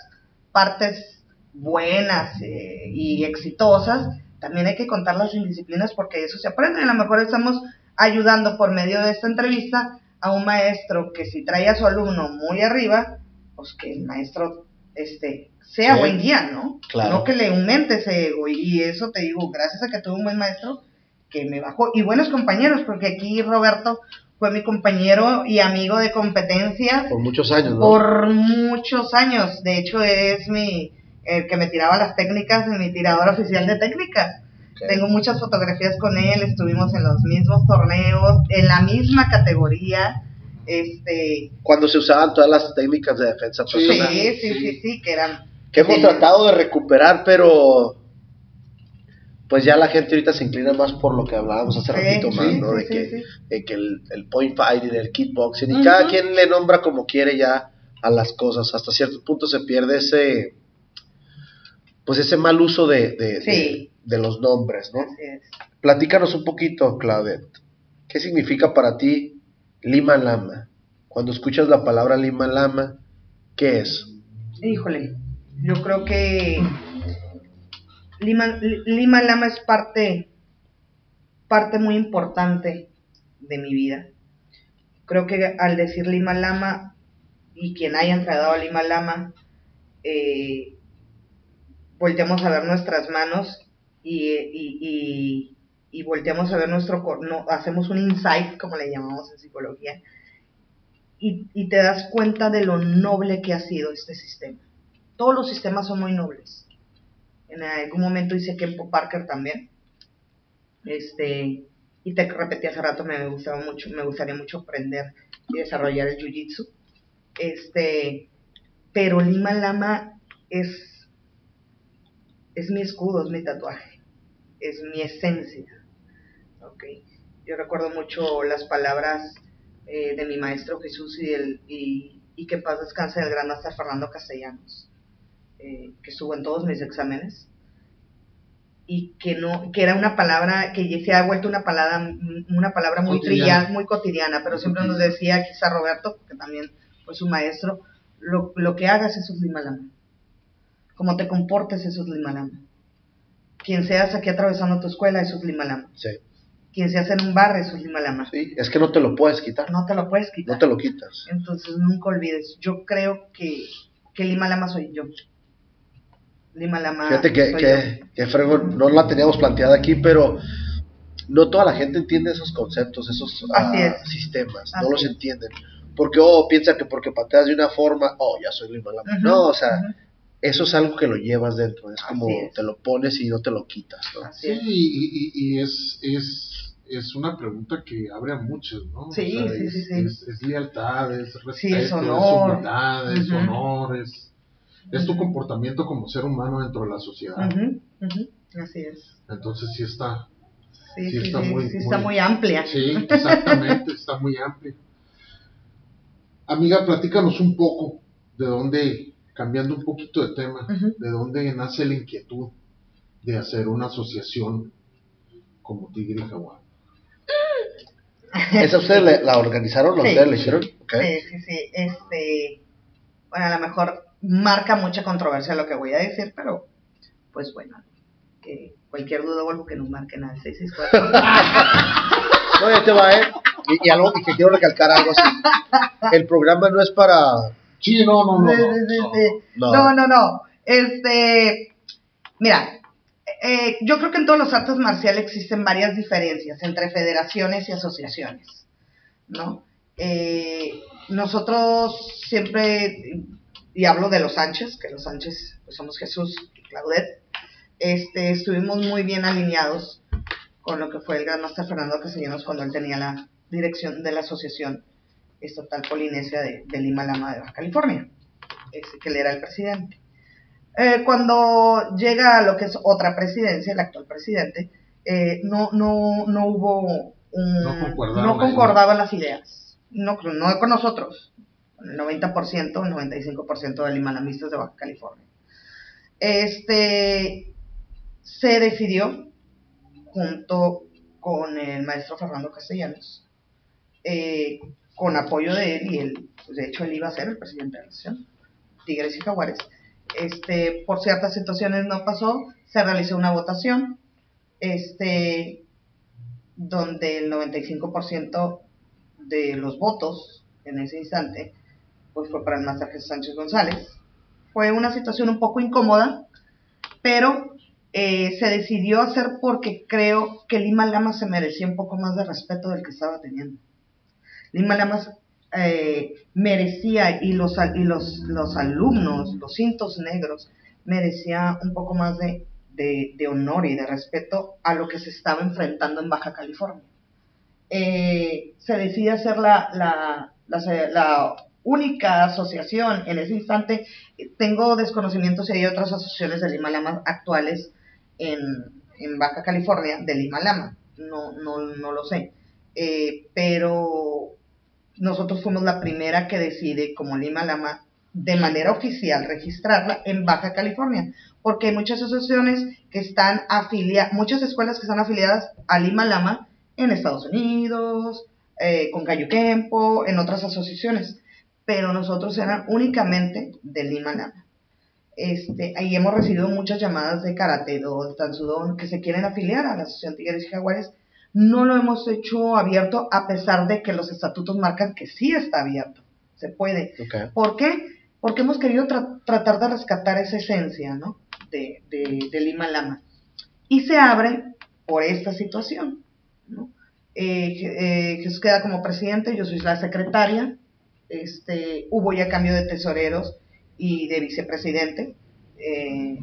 partes buenas eh, y exitosas, también hay que contar las indisciplinas porque eso se aprende. A lo mejor estamos ayudando por medio de esta entrevista a un maestro que si trae a su alumno muy arriba, pues que el maestro este sea Sí. buen guía, ¿no? Claro. No que le aumente ese ego. Y eso te digo, gracias a que tuve un buen maestro que me bajó. Y buenos compañeros, porque aquí Roberto fue mi compañero y amigo de competencia Por muchos años, ¿no? por muchos años. De hecho, es mi el que me tiraba las técnicas en mi tirador oficial de técnica. Tengo muchas fotografías con él, estuvimos en los mismos torneos, en la misma categoría. Este, Cuando se usaban todas las técnicas de defensa sí, personal. sí, sí, sí, que eran Que hemos Sí. tratado de recuperar, pero pues ya la gente ahorita se inclina más por lo que hablábamos hace Sí, ratito sí, más, ¿no? sí, de, sí, que, sí. de que el, el point fighting, el kickboxing, y cada quien le nombra como quiere ya a las cosas. Hasta cierto punto se pierde ese, pues ese mal uso de, de, Sí. de- de los nombres, ¿no? Así es. Platícanos un poquito, Claudette. ¿Qué significa para ti Lima Lama? Cuando escuchas la palabra Lima Lama, ¿qué es? Híjole, yo creo que Lima, Lama es parte, parte muy importante de mi vida. Creo que al decir Lima Lama y quien haya entregado a Lima Lama, eh, volteamos a ver nuestras manos y, y, y, y volteamos a ver nuestro, no, hacemos un insight, como le llamamos en psicología, y, y te das cuenta de lo noble que ha sido este sistema. Todos los sistemas son muy nobles. En algún momento hice Kempo Parker también. Este, y te repetí hace rato, me gustaba mucho, me gustaría mucho aprender y desarrollar el jiu-jitsu. Este, pero Lima Lama es, es mi escudo, es mi tatuaje, es mi esencia. ¿Ok? Yo recuerdo mucho las palabras eh, de mi maestro Jesús y, el, y, y que paz descanse del gran maestro Fernando Castellanos, eh, que estuvo en todos mis exámenes y que no que era una palabra que se ha vuelto una palabra una palabra muy trillada, muy cotidiana, pero siempre nos decía quizá Roberto, que también fue su maestro, lo, lo que hagas eso es limalama. Como te comportes eso es limalama. Quien seas aquí atravesando tu escuela eso es limalama. Sí. Quien seas en un bar es limalama. Sí, es que no te lo puedes quitar, No te lo puedes quitar. no te lo quitas. Entonces nunca olvides, yo creo que, que Lima Lama soy yo. Lima Lama Fíjate que, soy que, que fregón, no la teníamos planteada aquí, pero no toda la gente entiende esos conceptos, esos ah, es. sistemas, Así no los es. entienden. Porque, oh, piensa que porque pateas de una forma, oh, ya soy Lima Lama. Ujú, No, o sea, eso es algo que lo llevas dentro, es como es. te lo pones y no te lo quitas, ¿no? Así Sí, es. y, y- y es, es, es una pregunta que abre a muchos, ¿no? Sí, sí, es, sí, sí. Es, es lealtad, es respeto, Sí, es es, humildad, es honor, es, es tu comportamiento como ser humano dentro de la sociedad. Así es. Entonces sí está, Sí, Sí, sí, está muy- sí está muy- amplia. sí, exactamente, está muy amplio. Amiga, platícanos un poco de dónde, cambiando un poquito de tema, de dónde nace la inquietud de hacer una asociación como Tigre y Jaguar. ¿Esa ustedes la organizaron o Sí. ustedes la hicieron? Ok. Sí, sí, sí. Este, bueno, a lo mejor marca mucha controversia lo que voy a decir, pero pues bueno, que cualquier duda o algo que nos marquen al 664. (laughs) No, ya te va, ¿eh? Y, y algo y que quiero recalcar algo así. El programa no es para... Sí, no, no. No. No, no, no. Este, mira, eh, yo creo que en todos los artes marciales existen varias diferencias entre federaciones y asociaciones, ¿no? Eh, nosotros siempre, y hablo de los Sánchez, que los Sánchez pues somos Jesús y Claudette, este, estuvimos muy bien alineados con lo que fue el gran master Fernando Castellanos cuando él tenía la dirección de la asociación estatal polinesia de, de Lima Lama de Baja California, que él era el presidente. Eh, cuando llega a lo que es otra presidencia, el actual presidente, eh, no, no, no hubo un, No concordaban no ahí. concordaban las ideas, no, no con nosotros, con el 90%, el 95% de limalamistas de Baja California. Este, se decidió, junto con el maestro Fernando Castellanos, eh, con apoyo de él, y él, pues, de hecho él iba a ser el presidente de la nación, Tigres y Jaguares. Este, por ciertas situaciones no pasó, se realizó una votación, este, donde el 95% de los votos en ese instante, pues fue para el máster Jesús Sánchez González. Fue una situación un poco incómoda, pero eh, se decidió hacer porque creo que Lima Lama se merecía un poco más de respeto del que estaba teniendo. Lima Lamas eh, merecía y, los, y los, los alumnos, los cintos negros, merecía un poco más de, de, de honor y de respeto a lo que se estaba enfrentando en Baja California. Eh, se decide hacer la, la, la, la única asociación en ese instante. Tengo desconocimiento si hay otras asociaciones de Lima Lama actuales en, en Baja California, de Lima Lama. No, no, no lo sé. Eh, pero nosotros fuimos la primera que decide, como Lima Lama, de manera oficial registrarla en Baja California, porque hay muchas asociaciones que están afiliadas, muchas escuelas que están afiliadas a Lima Lama en Estados Unidos, eh, con Cayo Kempo, en otras asociaciones, pero nosotros eran únicamente de Lima Lama. Este, ahí hemos recibido muchas llamadas de Karate Do, de Tansudon, que se quieren afiliar a la Asociación Tigres y Jaguares. No lo hemos hecho abierto a pesar de que los estatutos marcan que sí está abierto. Se puede. Okay. ¿Por qué? Porque hemos querido tra tratar de rescatar esa esencia, ¿no? De, de, de, Lima Lama. Y se abre por esta situación, ¿no? Eh, eh, Jesús queda como presidente, yo soy la secretaria, este, hubo ya cambio de tesoreros y de vicepresidente. Eh,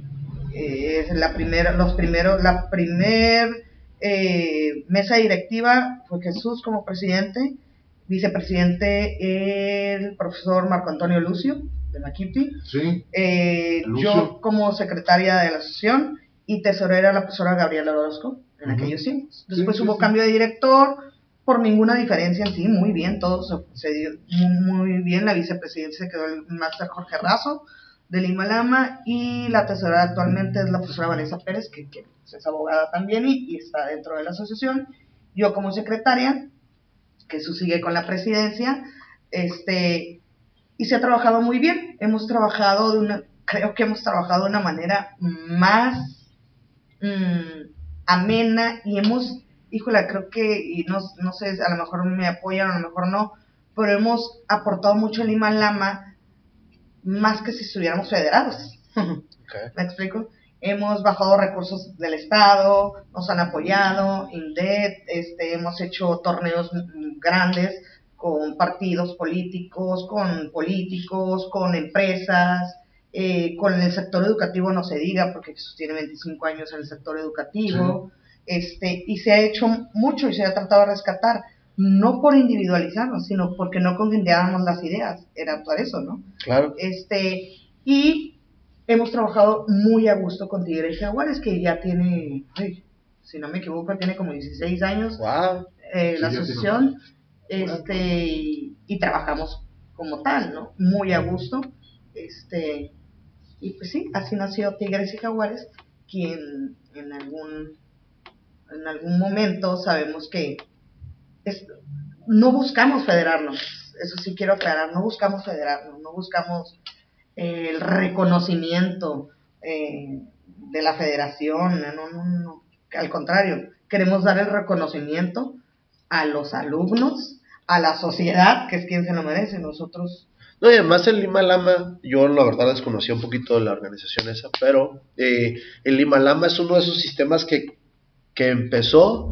eh, la primera, los primeros, la primer eh, mesa directiva fue Jesús como presidente, vicepresidente el profesor Marco Antonio Lucio de Sí. eh, yo como secretaria de la asociación y tesorera la profesora Gabriela Orozco en Ujú. aquellos tiempos. Después Sí, sí, hubo cambio de director, por ninguna diferencia en sí, muy bien, todo se, se dio muy, muy bien. La vicepresidencia se quedó el máster Jorge Razo de Lima Lama y la tesorera actualmente es la profesora Vanessa Pérez, que, que es abogada también y, está dentro de la asociación. Yo como secretaria, que eso sigue con la presidencia, este, y se ha trabajado muy bien. Hemos trabajado de una, creo que hemos trabajado de una manera más mm, amena y hemos, híjole, creo que, y no, no sé, a lo mejor me apoyan, a lo mejor no, pero hemos aportado mucho a Lima Lama más que si estuviéramos federados. Okay. ¿Me explico? Hemos bajado recursos del Estado, nos han apoyado, INDET, este, hemos hecho torneos grandes con partidos políticos, con políticos, con empresas, eh, con el sector educativo no se diga, porque Jesús tiene 25 años en el sector educativo, este, y se ha hecho mucho y se ha tratado de rescatar, no por individualizarnos, sino porque no congeniábamos las ideas, era por eso, ¿no? Claro. Este, y hemos trabajado muy a gusto con Tigres y Jaguares, que ya tiene, ay, si no me equivoco, tiene como 16 años Wow. eh, Sí, la asociación, este, y, y trabajamos como tal, ¿no? Muy a gusto, este, y pues sí, así nació Tigres y Jaguares, quien en algún, en algún momento sabemos que no buscamos federarnos, eso sí quiero aclarar, no buscamos federarnos, no buscamos eh, el reconocimiento eh, de la federación, no, no, no, al contrario, queremos dar el reconocimiento a los alumnos, a la sociedad, que es quien se lo merece, nosotros. No, y además el Lima Lama, yo la verdad desconocía un poquito de la organización esa, pero eh, el Lima Lama es uno de esos sistemas que, que empezó,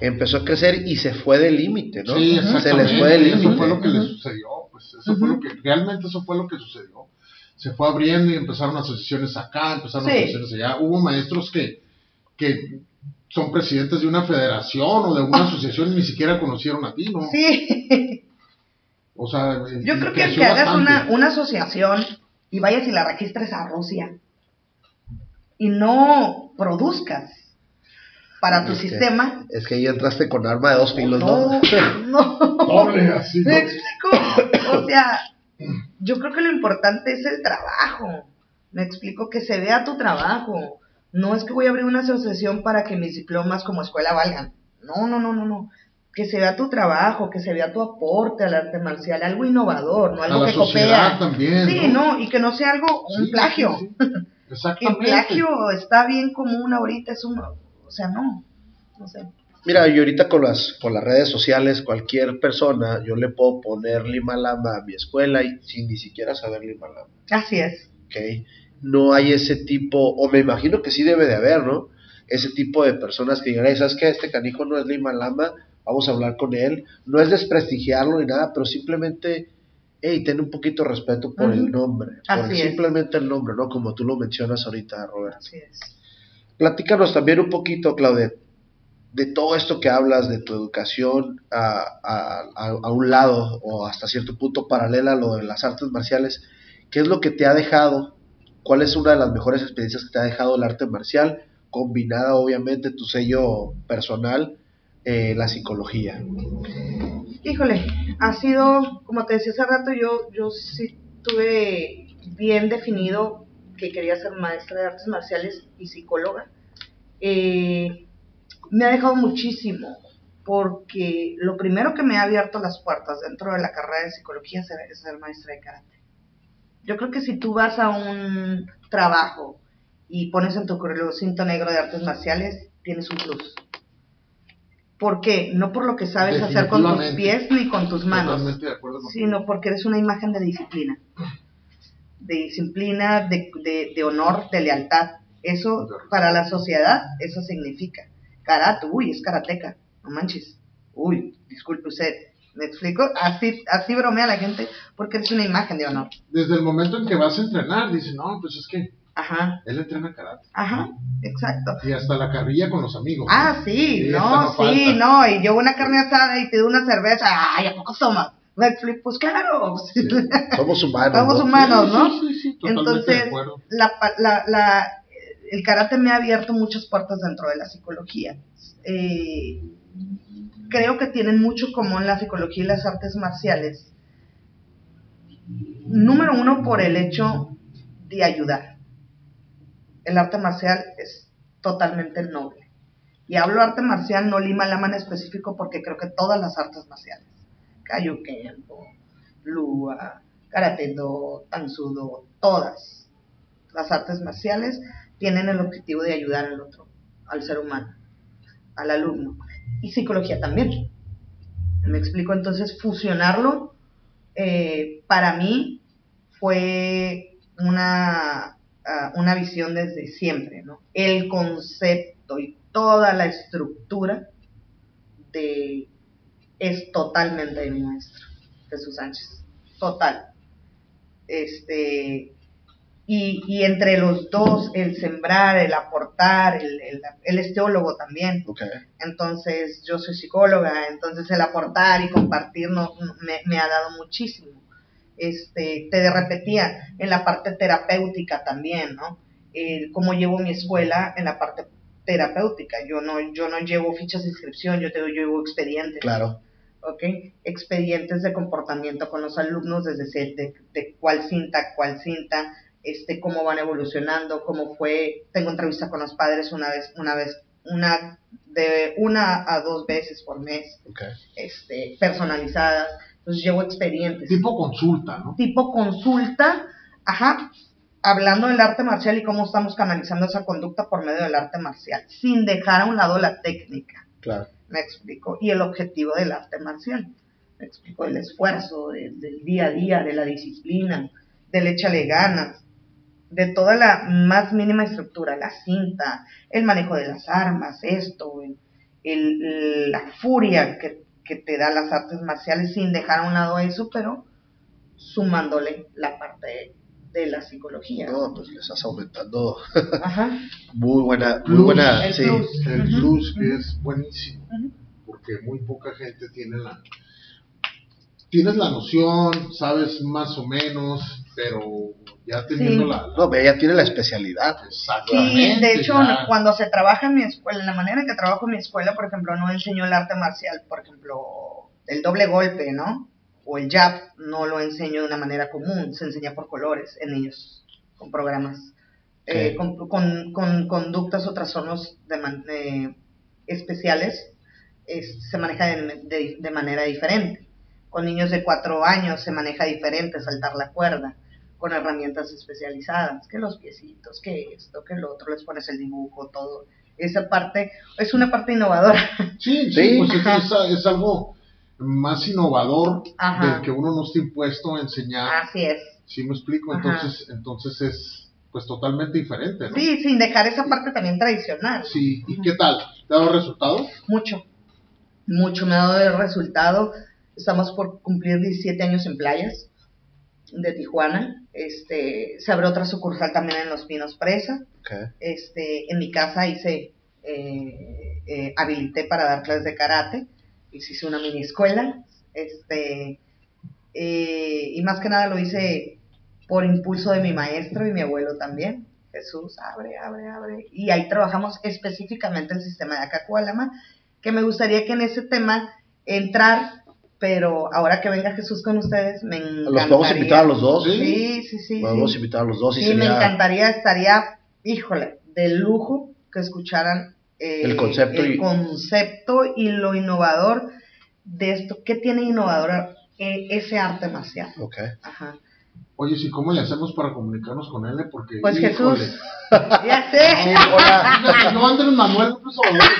empezó a crecer y se fue del límite, ¿no? Sí, se les fue del límite. Eso fue lo que le Ujú. sucedió, pues eso fue lo que, realmente eso fue lo que sucedió. Se fue abriendo y empezaron asociaciones acá, empezaron Sí. asociaciones allá. Hubo maestros que, que son presidentes de una federación o de una asociación y ni siquiera conocieron a ti, ¿no? sí, O sea, yo y creo que, creció que hagas una, una asociación y vayas y la registres a Rusia y no produzcas para tu Es que- sistema, Es que ahí entraste con arma de dos filos, ¿no? no, (laughs) no. Doble, así, ¿Me ¿no? explico? O sea, yo creo que lo importante es el trabajo. Me explico que se vea tu trabajo. No es que voy a abrir una asociación para que mis diplomas como escuela valgan. No, no, no, no, no. Que se vea tu trabajo, que se vea tu aporte al arte marcial, algo innovador, no A algo la que copia. también. Sí, no, y que no sea algo, un Sí, plagio. sí, (laughs) sí. El Exactamente. plagio está bien común ahorita, es un, o sea, no, no sé. Mira, y ahorita con las, con las redes sociales, cualquier persona, yo le puedo poner Lima Lama a mi escuela y sin ni siquiera saber Lima Lama. Así es. ¿ok? No hay ese tipo, o me imagino que sí debe de haber, ¿no? Ese tipo de personas que digan, "Ey, ¿sabes qué? Este canijo no es Lima Lama, vamos a hablar con él. No es desprestigiarlo ni nada, pero simplemente hey, ten un poquito de respeto por el nombre, por es. simplemente el nombre, ¿no? Como tú lo mencionas ahorita, Robert. Así es. Platícanos también un poquito, Claudet, de todo esto que hablas, de tu educación a un lado o hasta cierto punto paralela a lo de las artes marciales. ¿Qué es lo que te ha dejado? ¿Cuál es una de las mejores experiencias que te ha dejado el arte marcial? Combinada, obviamente, tu sello personal, eh, la psicología. Híjole, ha sido, como te decía hace rato, yo, yo sí tuve bien definido que quería ser maestra de artes marciales y psicóloga. Eh, me ha dejado muchísimo, porque lo primero que me ha abierto las puertas dentro de la carrera de psicología es ser, es ser maestra de karate. Yo creo que si tú vas a un trabajo y pones en tu currículum cinto negro de artes marciales, tienes un plus. ¿Por qué? No por lo que sabes hacer con tus pies ni con tus manos, de acuerdo sino porque eres una imagen de disciplina. De disciplina, de, de- de honor, de lealtad. Eso para la sociedad, eso significa. Karate, uy, es karateca, no manches. Uy, disculpe usted. ¿Me explico? Así, así bromea la gente porque eres una imagen de honor. Desde el momento en que vas a entrenar, dicen, no, pues es que Ajá, él entrena karate. ajá, exacto. Y hasta la carrilla con los amigos. Ah, sí, no, sí, falta. no, y yo una carne asada y te doy una cerveza, ay, ¿a poco tomas? Explico, pues claro, Sí. Somos humanos. (laughs) somos ¿no? humanos, ¿no? Sí, sí, Entonces, la, la, la- el karate me ha abierto muchas puertas dentro de la psicología. Eh, creo que tienen mucho común la psicología y las artes marciales. Número uno, por el hecho de ayudar. El arte marcial es totalmente noble. Y hablo arte marcial, no lima lama en específico, porque creo que todas las artes marciales, Kaioken, Lua, Karate Do, Tansudo, todas las artes marciales tienen el objetivo de ayudar al otro, al ser humano, al alumno. Y psicología también. Me explico, entonces fusionarlo eh, para mí fue una, ah, una visión desde siempre, ¿no? El concepto y toda la estructura de es totalmente mi maestro, Jesús Sánchez, total. Este, y, y entre los dos, el sembrar, el aportar, el, el, él es teólogo también, entonces yo soy psicóloga, entonces el aportar y compartir no, me, me ha dado muchísimo. Este, te repetía, en la parte terapéutica también, ¿no? El cómo llevo mi escuela en la parte terapéutica. Yo no, yo no llevo fichas de inscripción, yo, te, yo llevo expedientes. Claro. ¿Ok? Expedientes de comportamiento con los alumnos, desde de, de cuál cinta, cuál cinta, este, cómo van evolucionando, cómo fue. Tengo entrevista con los padres una vez, una vez, una de una a dos veces por mes, este, personalizadas. Entonces llevo expedientes. Tipo consulta, ¿no? Tipo consulta, ajá, hablando del arte marcial y cómo estamos canalizando esa conducta por medio del arte marcial, sin dejar a un lado la técnica Claro. Me explico, y el objetivo del arte marcial, me explico, el esfuerzo de- del día a día, de la disciplina, del échale ganas, de toda la más mínima estructura, la cinta, el manejo de las armas, esto, el- el- la furia que, que te da las artes marciales sin dejar a un lado eso, pero sumándole la parte de la psicología. No, pues le estás aumentando. Ajá. (laughs) Muy buena, muy buena. El Sí. plus. El Ujú. plus que es buenísimo, porque muy poca gente tiene la... Tienes la noción, sabes más o menos, pero ya teniendo Sí. la... la- No, pero ella tiene la especialidad. Exactamente. Sí, de hecho, ya. cuando se trabaja en mi escuela, en la manera en que trabajo en mi escuela, por ejemplo, no enseño el arte marcial, por ejemplo, el doble golpe, ¿no? O el jab, no lo enseño de una manera común, se enseña por colores en ellos, con programas, eh, con, con- con conductas o trastornos de man- eh, especiales, es- se maneja de, de- de manera diferente. Con niños de cuatro años se maneja diferente, saltar la cuerda, con herramientas especializadas, que los piecitos, que esto, que lo otro, les pones el dibujo, todo. Esa parte es una parte innovadora. Sí, sí, Sí. pues es, es- es algo más innovador Ajá. del que uno no está impuesto a enseñar. Así es. ¿Sí me explico? Ajá. Entonces, entonces es pues totalmente diferente, ¿no? Sí, sin dejar esa parte también tradicional. Sí, ¿y qué tal? ¿Te ha dado resultados? Mucho, mucho me ha dado el resultado. Estamos por cumplir 17 años en playas. de Tijuana. Este, se abrió otra sucursal también en Los Pinos Presa. Ok. Este, en mi casa hice, eh, eh, habilité para dar clases de karate. Hice una mini escuela. Este, eh, y más que nada lo hice por impulso de mi maestro y mi abuelo también. Jesús, abre, abre, abre. Y ahí trabajamos específicamente el sistema de Acacualama, que me gustaría que en ese tema entrar, pero ahora que venga Jesús con ustedes, me encantaría. ¿Los podemos invitar a los dos? Sí, sí, sí. Podemos sí. invitar a los dos y Sí, me sería- encantaría, estaría, híjole, de lujo que escucharan eh, El concepto el y- concepto y lo innovador de esto. ¿Qué tiene innovador eh, ese arte marcial? Ok. Ajá. Oye, ¿sí cómo le hacemos para comunicarnos con él? Porque, Pues híjole. Jesús, (laughs) ya sé. Sí, hola. Yo Andrés Manuel López Obrador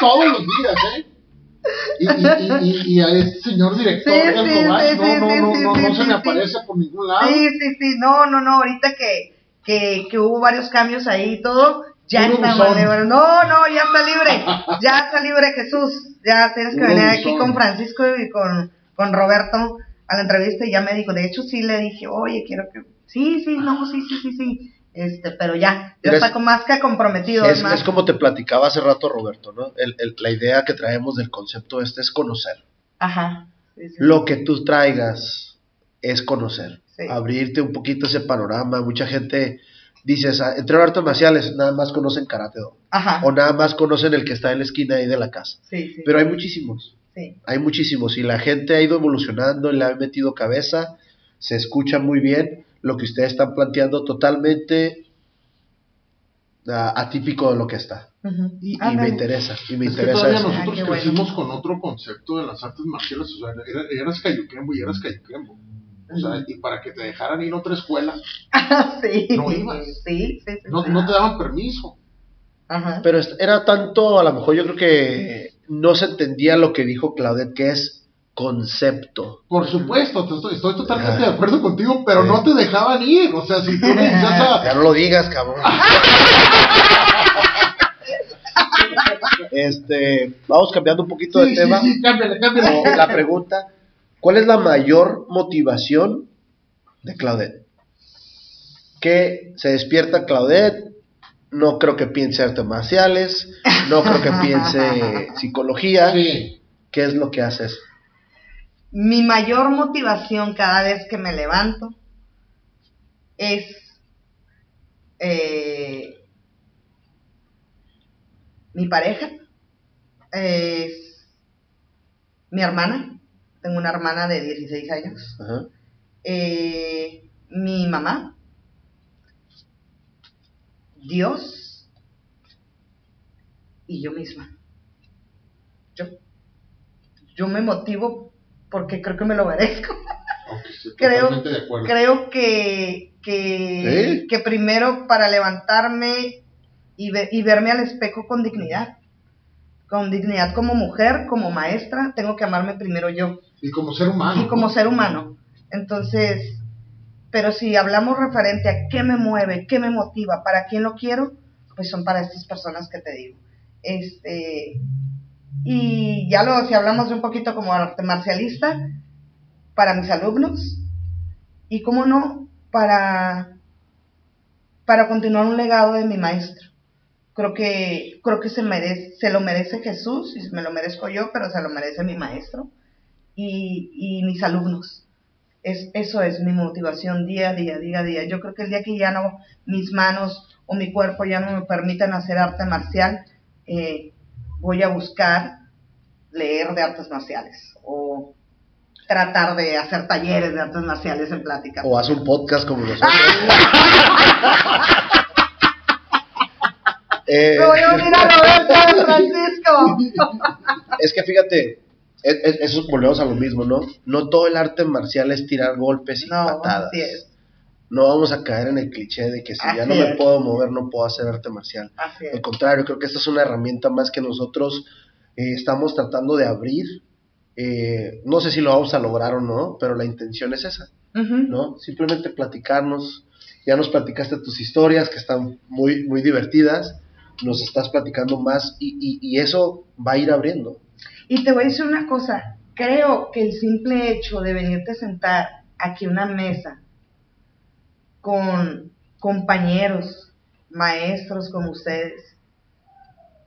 todos los días, ¿eh? Y, y, y, y, y a este señor director Sí, no, sí, no, no, sí, no, sí, no sí, se me sí. aparece por ningún lado. Sí, sí, sí, no, no, no, ahorita que, que, que hubo varios cambios ahí y todo, ya está libre. No, no, ya está libre, ya está libre Jesús, ya tienes que venir aquí con Francisco y con, con Roberto a la entrevista y ya me dijo, de hecho sí le dije, oye, quiero que, sí, sí, no, sí, sí, sí, sí, este, pero ya, ya está con más que comprometido. Es, es como te platicaba hace rato, Roberto, ¿no? El- el- la idea que traemos del concepto este es conocer. Ajá. sí, sí, Lo que tú traigas es conocer, abrirte un poquito ese panorama. Mucha gente dice, "Ah, entre artes marciales nada más conocen karate do", Ajá. o nada más conocen el que está en la esquina ahí de la casa. Sí, sí. Pero hay muchísimos, sí. hay muchísimos y la gente ha ido evolucionando y le ha metido cabeza, se escucha muy bien lo que ustedes están planteando totalmente ah, atípico de lo que está. Y, y Ándale. me interesa, y me Es interesa eso. nosotros Ah, bueno. crecimos con otro concepto de las artes marciales, o sea, era- eras cayuquembo y eras cayuquembo. O sea, y para que te dejaran ir a otra escuela, (laughs) sí. No ibas. Sí, sí, sí. no, sí. no te daban permiso. Ajá. Pero era tanto, a lo mejor yo creo que no se entendía lo que dijo Claudette, que es concepto. Por supuesto, estoy, estoy totalmente Ajá. de acuerdo contigo, pero Sí. no te dejaban ir. O sea, si tú (laughs) ah, Ya no lo digas, cabrón. (laughs) este, vamos cambiando un poquito sí, de sí, tema. sí, cámbiale, cámbiale. La pregunta, ¿cuál es la mayor motivación de Claudette? Que se despierta Claudette, no creo que piense artes marciales, no creo que piense (laughs) psicología. Sí. ¿Qué es lo que haces? Mi mayor motivación cada vez que me levanto es eh, mi pareja, es mi hermana, tengo una hermana de 16 años, Ajá. eh, mi mamá, Dios y yo misma. Yo, yo me motivo porque creo que me lo merezco. (laughs) Creo, creo que, que primero para levantarme y, ve- y verme al espejo con dignidad, con dignidad como mujer, como maestra, tengo que amarme primero yo Y como ser humano. y como ser humano. Entonces, pero si hablamos referente a qué me mueve, qué me motiva, para quién lo quiero, pues son para estas personas que te digo. Este, y ya lo, si hablamos de un poquito como arte marcialista, para mis alumnos, y cómo no, para, para continuar un legado de mi maestro. Creo que, creo que se merece, se lo merece Jesús, y me lo merezco yo, pero se lo merece mi maestro y, y mis alumnos. Es, eso es mi motivación día a día, día a día. Yo creo que el día que ya no, mis manos o mi cuerpo ya no me permitan hacer arte marcial, eh, voy a buscar leer de artes marciales o tratar de hacer talleres de artes marciales en plática. O haz un podcast como nosotros. Eh, (laughs) Me voy a unir a Roberto (laughs) Francisco. es que fíjate, es- es- eso volvemos a lo mismo, ¿no? No todo el arte marcial es tirar golpes y No, patadas. así es. No vamos a caer en el cliché de que si ya no me puedo mover, no puedo hacer arte marcial. Así Al contrario, creo que esta es una herramienta más que nosotros eh, estamos tratando de abrir. Eh, no sé si lo vamos a lograr o no, pero la intención es esa. ¿no? Simplemente platicarnos. Ya nos platicaste tus historias que están muy, muy divertidas. Nos estás platicando más y, y- y eso va a ir abriendo. Y te voy a decir una cosa, creo que el simple hecho de venirte a sentar aquí a una mesa con compañeros, maestros como ustedes,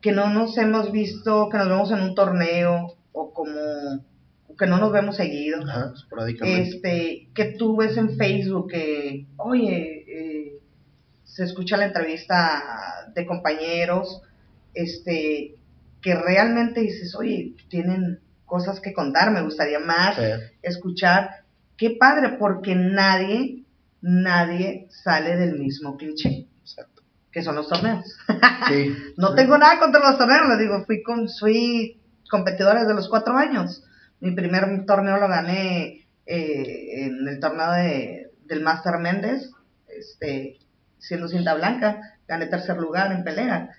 que no nos hemos visto, que nos vemos en un torneo o como que no nos vemos seguido. Ajá. Este, que tú ves en Facebook que, oye, eh, se escucha la entrevista de compañeros, este, que realmente dices, oye, tienen cosas que contar, me gustaría más Sí. escuchar. Qué padre, porque nadie, nadie sale del mismo cliché, Exacto. que son los torneos. Sí. (laughs) No tengo nada contra los torneos, les digo, fui con, fui competidora desde los cuatro años. Mi primer torneo lo gané eh, en el torneo de, del Master Méndez, este, siendo cinta blanca, gané tercer lugar en pelea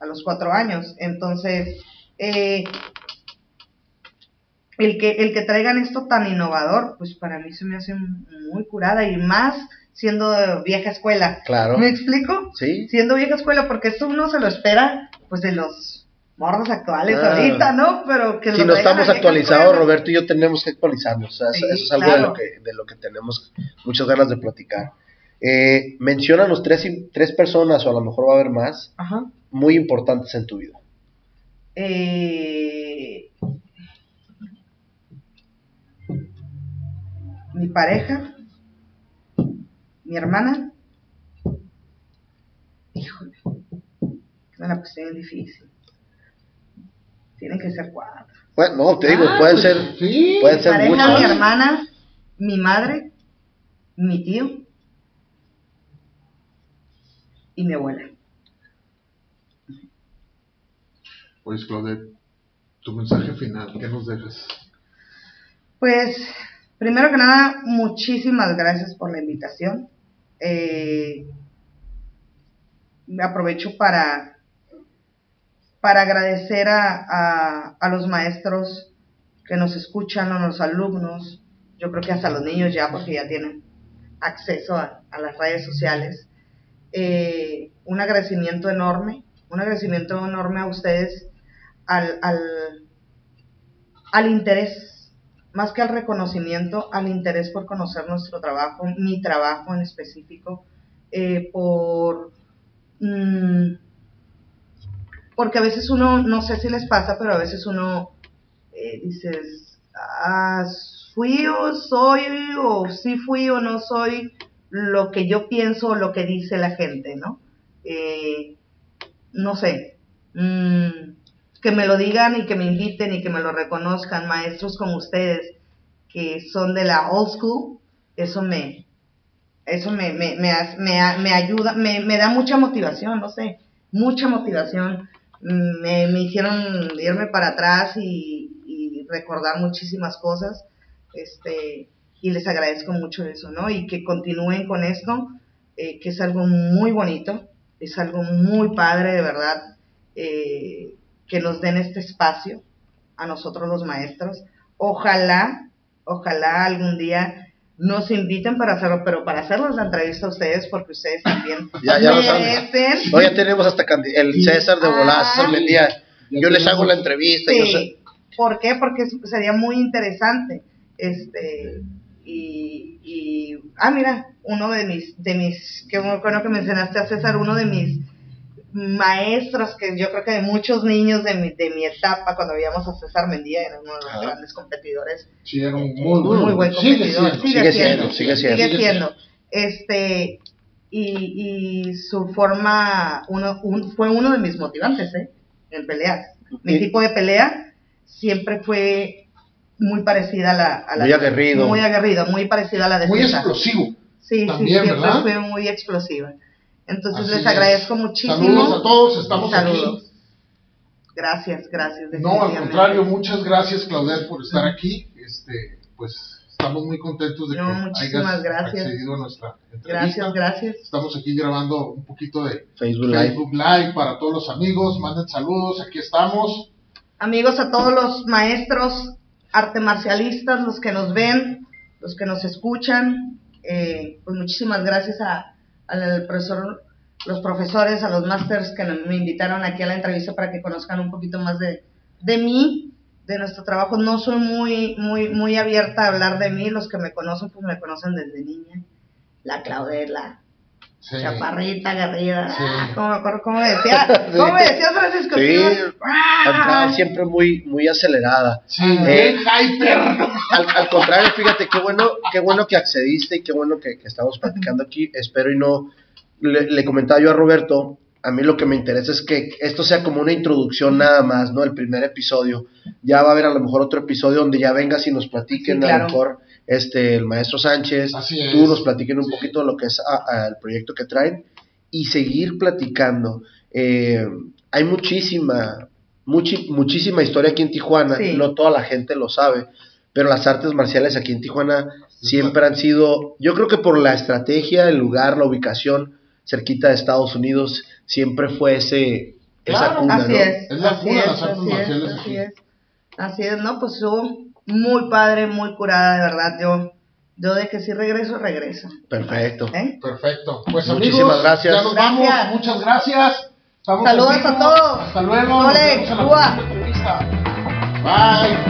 a los cuatro años. Entonces, eh, el que, el que traigan esto tan innovador, pues para mí se me hace muy curada y más siendo vieja escuela. Claro. ¿Me explico? Sí. siendo vieja escuela, porque esto uno se lo espera, pues de los morros actuales Ah. ahorita, ¿no? Pero que Si no estamos actualizados. Roberto y yo tenemos que actualizarnos. O sea, Sí, eso es algo claro. de, lo que, de lo que tenemos muchas ganas de platicar. Eh, menciónanos tres, tres personas, o a lo mejor va a haber más, Ajá. Muy importantes en tu vida. Eh, mi pareja, mi hermana, híjole, me la puse bien difícil. Tienen que ser cuatro. Bueno, no, te digo, Ah, pueden pues, ser, sí. pueden Mi ser pareja, mi muchas. hermana, mi madre, mi tío y mi abuela. Pues, Claudette, tu mensaje final, ¿qué nos dejas? Pues, primero que nada, muchísimas gracias por la invitación. Eh, aprovecho para, para agradecer a, a- los maestros que nos escuchan, a los alumnos, yo creo que hasta los niños ya, porque ya tienen acceso a, a las redes sociales. Eh, un agradecimiento enorme, un agradecimiento enorme a ustedes al, al, al interés, más que al reconocimiento, al interés por conocer nuestro trabajo, mi trabajo en específico, eh, por... mm, porque a veces uno, no sé si les pasa, pero a veces uno eh, dices, ah, fui o soy, o sí fui o no soy lo que yo pienso o lo que dice la gente, ¿no? Eh, no sé, mm, que me lo digan y que me inviten y que me lo reconozcan, maestros como ustedes, que son de la old school, eso me, eso me, me, me, me ayuda, me, da mucha motivación, no sé, mucha motivación. Me, hicieron irme para atrás y, y recordar muchísimas cosas, este, y les agradezco mucho eso, ¿no? Y que continúen con esto, eh, que es algo muy bonito, es algo muy padre, de verdad, eh, que nos den este espacio a nosotros los maestros. Ojalá, ojalá algún día nos inviten para hacerlo, pero para hacerles la entrevista a ustedes, porque ustedes también (laughs) Ya, ya lo saben. merecen. No, ya tenemos hasta el. César de Volada, César. Mendía. Yo les hago la entrevista. yo sé- Sí. ¿Por qué? Porque sería muy interesante. Este, y, y, ah, mira, uno de mis, de mis, que bueno que mencionaste a César, uno de mis maestros, que yo creo que de muchos niños de mi, de mi etapa, cuando veíamos a César Mendía, era uno de los grandes competidores, Sí, era un muy, muy, buen sigue competidor. siendo. Sigue siendo, sigue siendo. sigue siendo. Este, y, y su forma, uno, un- fue uno de mis motivantes, ¿eh? En peleas. Mi Y- tipo de pelea siempre fue muy parecida a la... A la Muy aguerrido. Muy aguerrido, muy parecida a la de Muy explosivo. Sí, también, sí, siempre ¿verdad? fue muy explosiva. Entonces Así les es. agradezco muchísimo. Saludos a todos, estamos Saludos. aquí. Gracias, gracias. No, al contrario, muchas gracias Claudette por estar aquí. Este, pues estamos muy contentos de No, que muchísimas hayas gracias. accedido a nuestra entrevista. Gracias, gracias. Estamos aquí grabando un poquito de Facebook Live. Facebook Live para todos los amigos. Manden saludos, aquí estamos. Amigos, a todos los maestros arte marcialistas, los que nos ven, los que nos escuchan, eh, pues muchísimas gracias a, al profesor, los profesores, a los masters que me invitaron aquí a la entrevista para que conozcan un poquito más de, de mí, de nuestro trabajo. No soy muy, muy, muy abierta a hablar de mí, los que me conocen, pues me conocen desde niña. La Claudette, la, Sí. chaparrita, agarrida. Sí. Ah, ¿Cómo cómo decía? (laughs) ¿Cómo decía Francisco? Sí, ¡Ah! siempre muy, muy acelerada. Sí, Eh. Al, al contrario, fíjate, qué bueno, qué bueno que accediste y qué bueno que, que estamos platicando aquí. Espero y no. Le, le comentaba yo a Roberto, a mí lo que me interesa es que esto sea como una introducción nada más, ¿no? El primer episodio. Ya va a haber a lo mejor otro episodio donde ya vengas y nos platiquen, Sí, a lo mejor este, el maestro Sánchez, Así es. tú nos platiquen un Sí. poquito de lo que es a- a el proyecto que traen y seguir platicando. Eh, hay muchísima, muchi- muchísima historia aquí en Tijuana, Sí. no toda la gente lo sabe, pero las artes marciales aquí en Tijuana siempre han sido, yo creo que por la estrategia, el lugar, la ubicación cerquita de Estados Unidos, siempre fue ese, esa cuna, Así ¿no? es, Es la así cuna de es, las artes así es, marciales así es. Así es, no, pues estuvo muy padre, muy curada, de verdad. Yo, yo de que si regreso, regreso. Perfecto. ¿Eh? Perfecto. Pues Muchísimas amigos, gracias. Ya nos vamos. Gracias. Muchas gracias. Estamos Saludos a todos. Hasta luego. Nos vemos en la. Bye.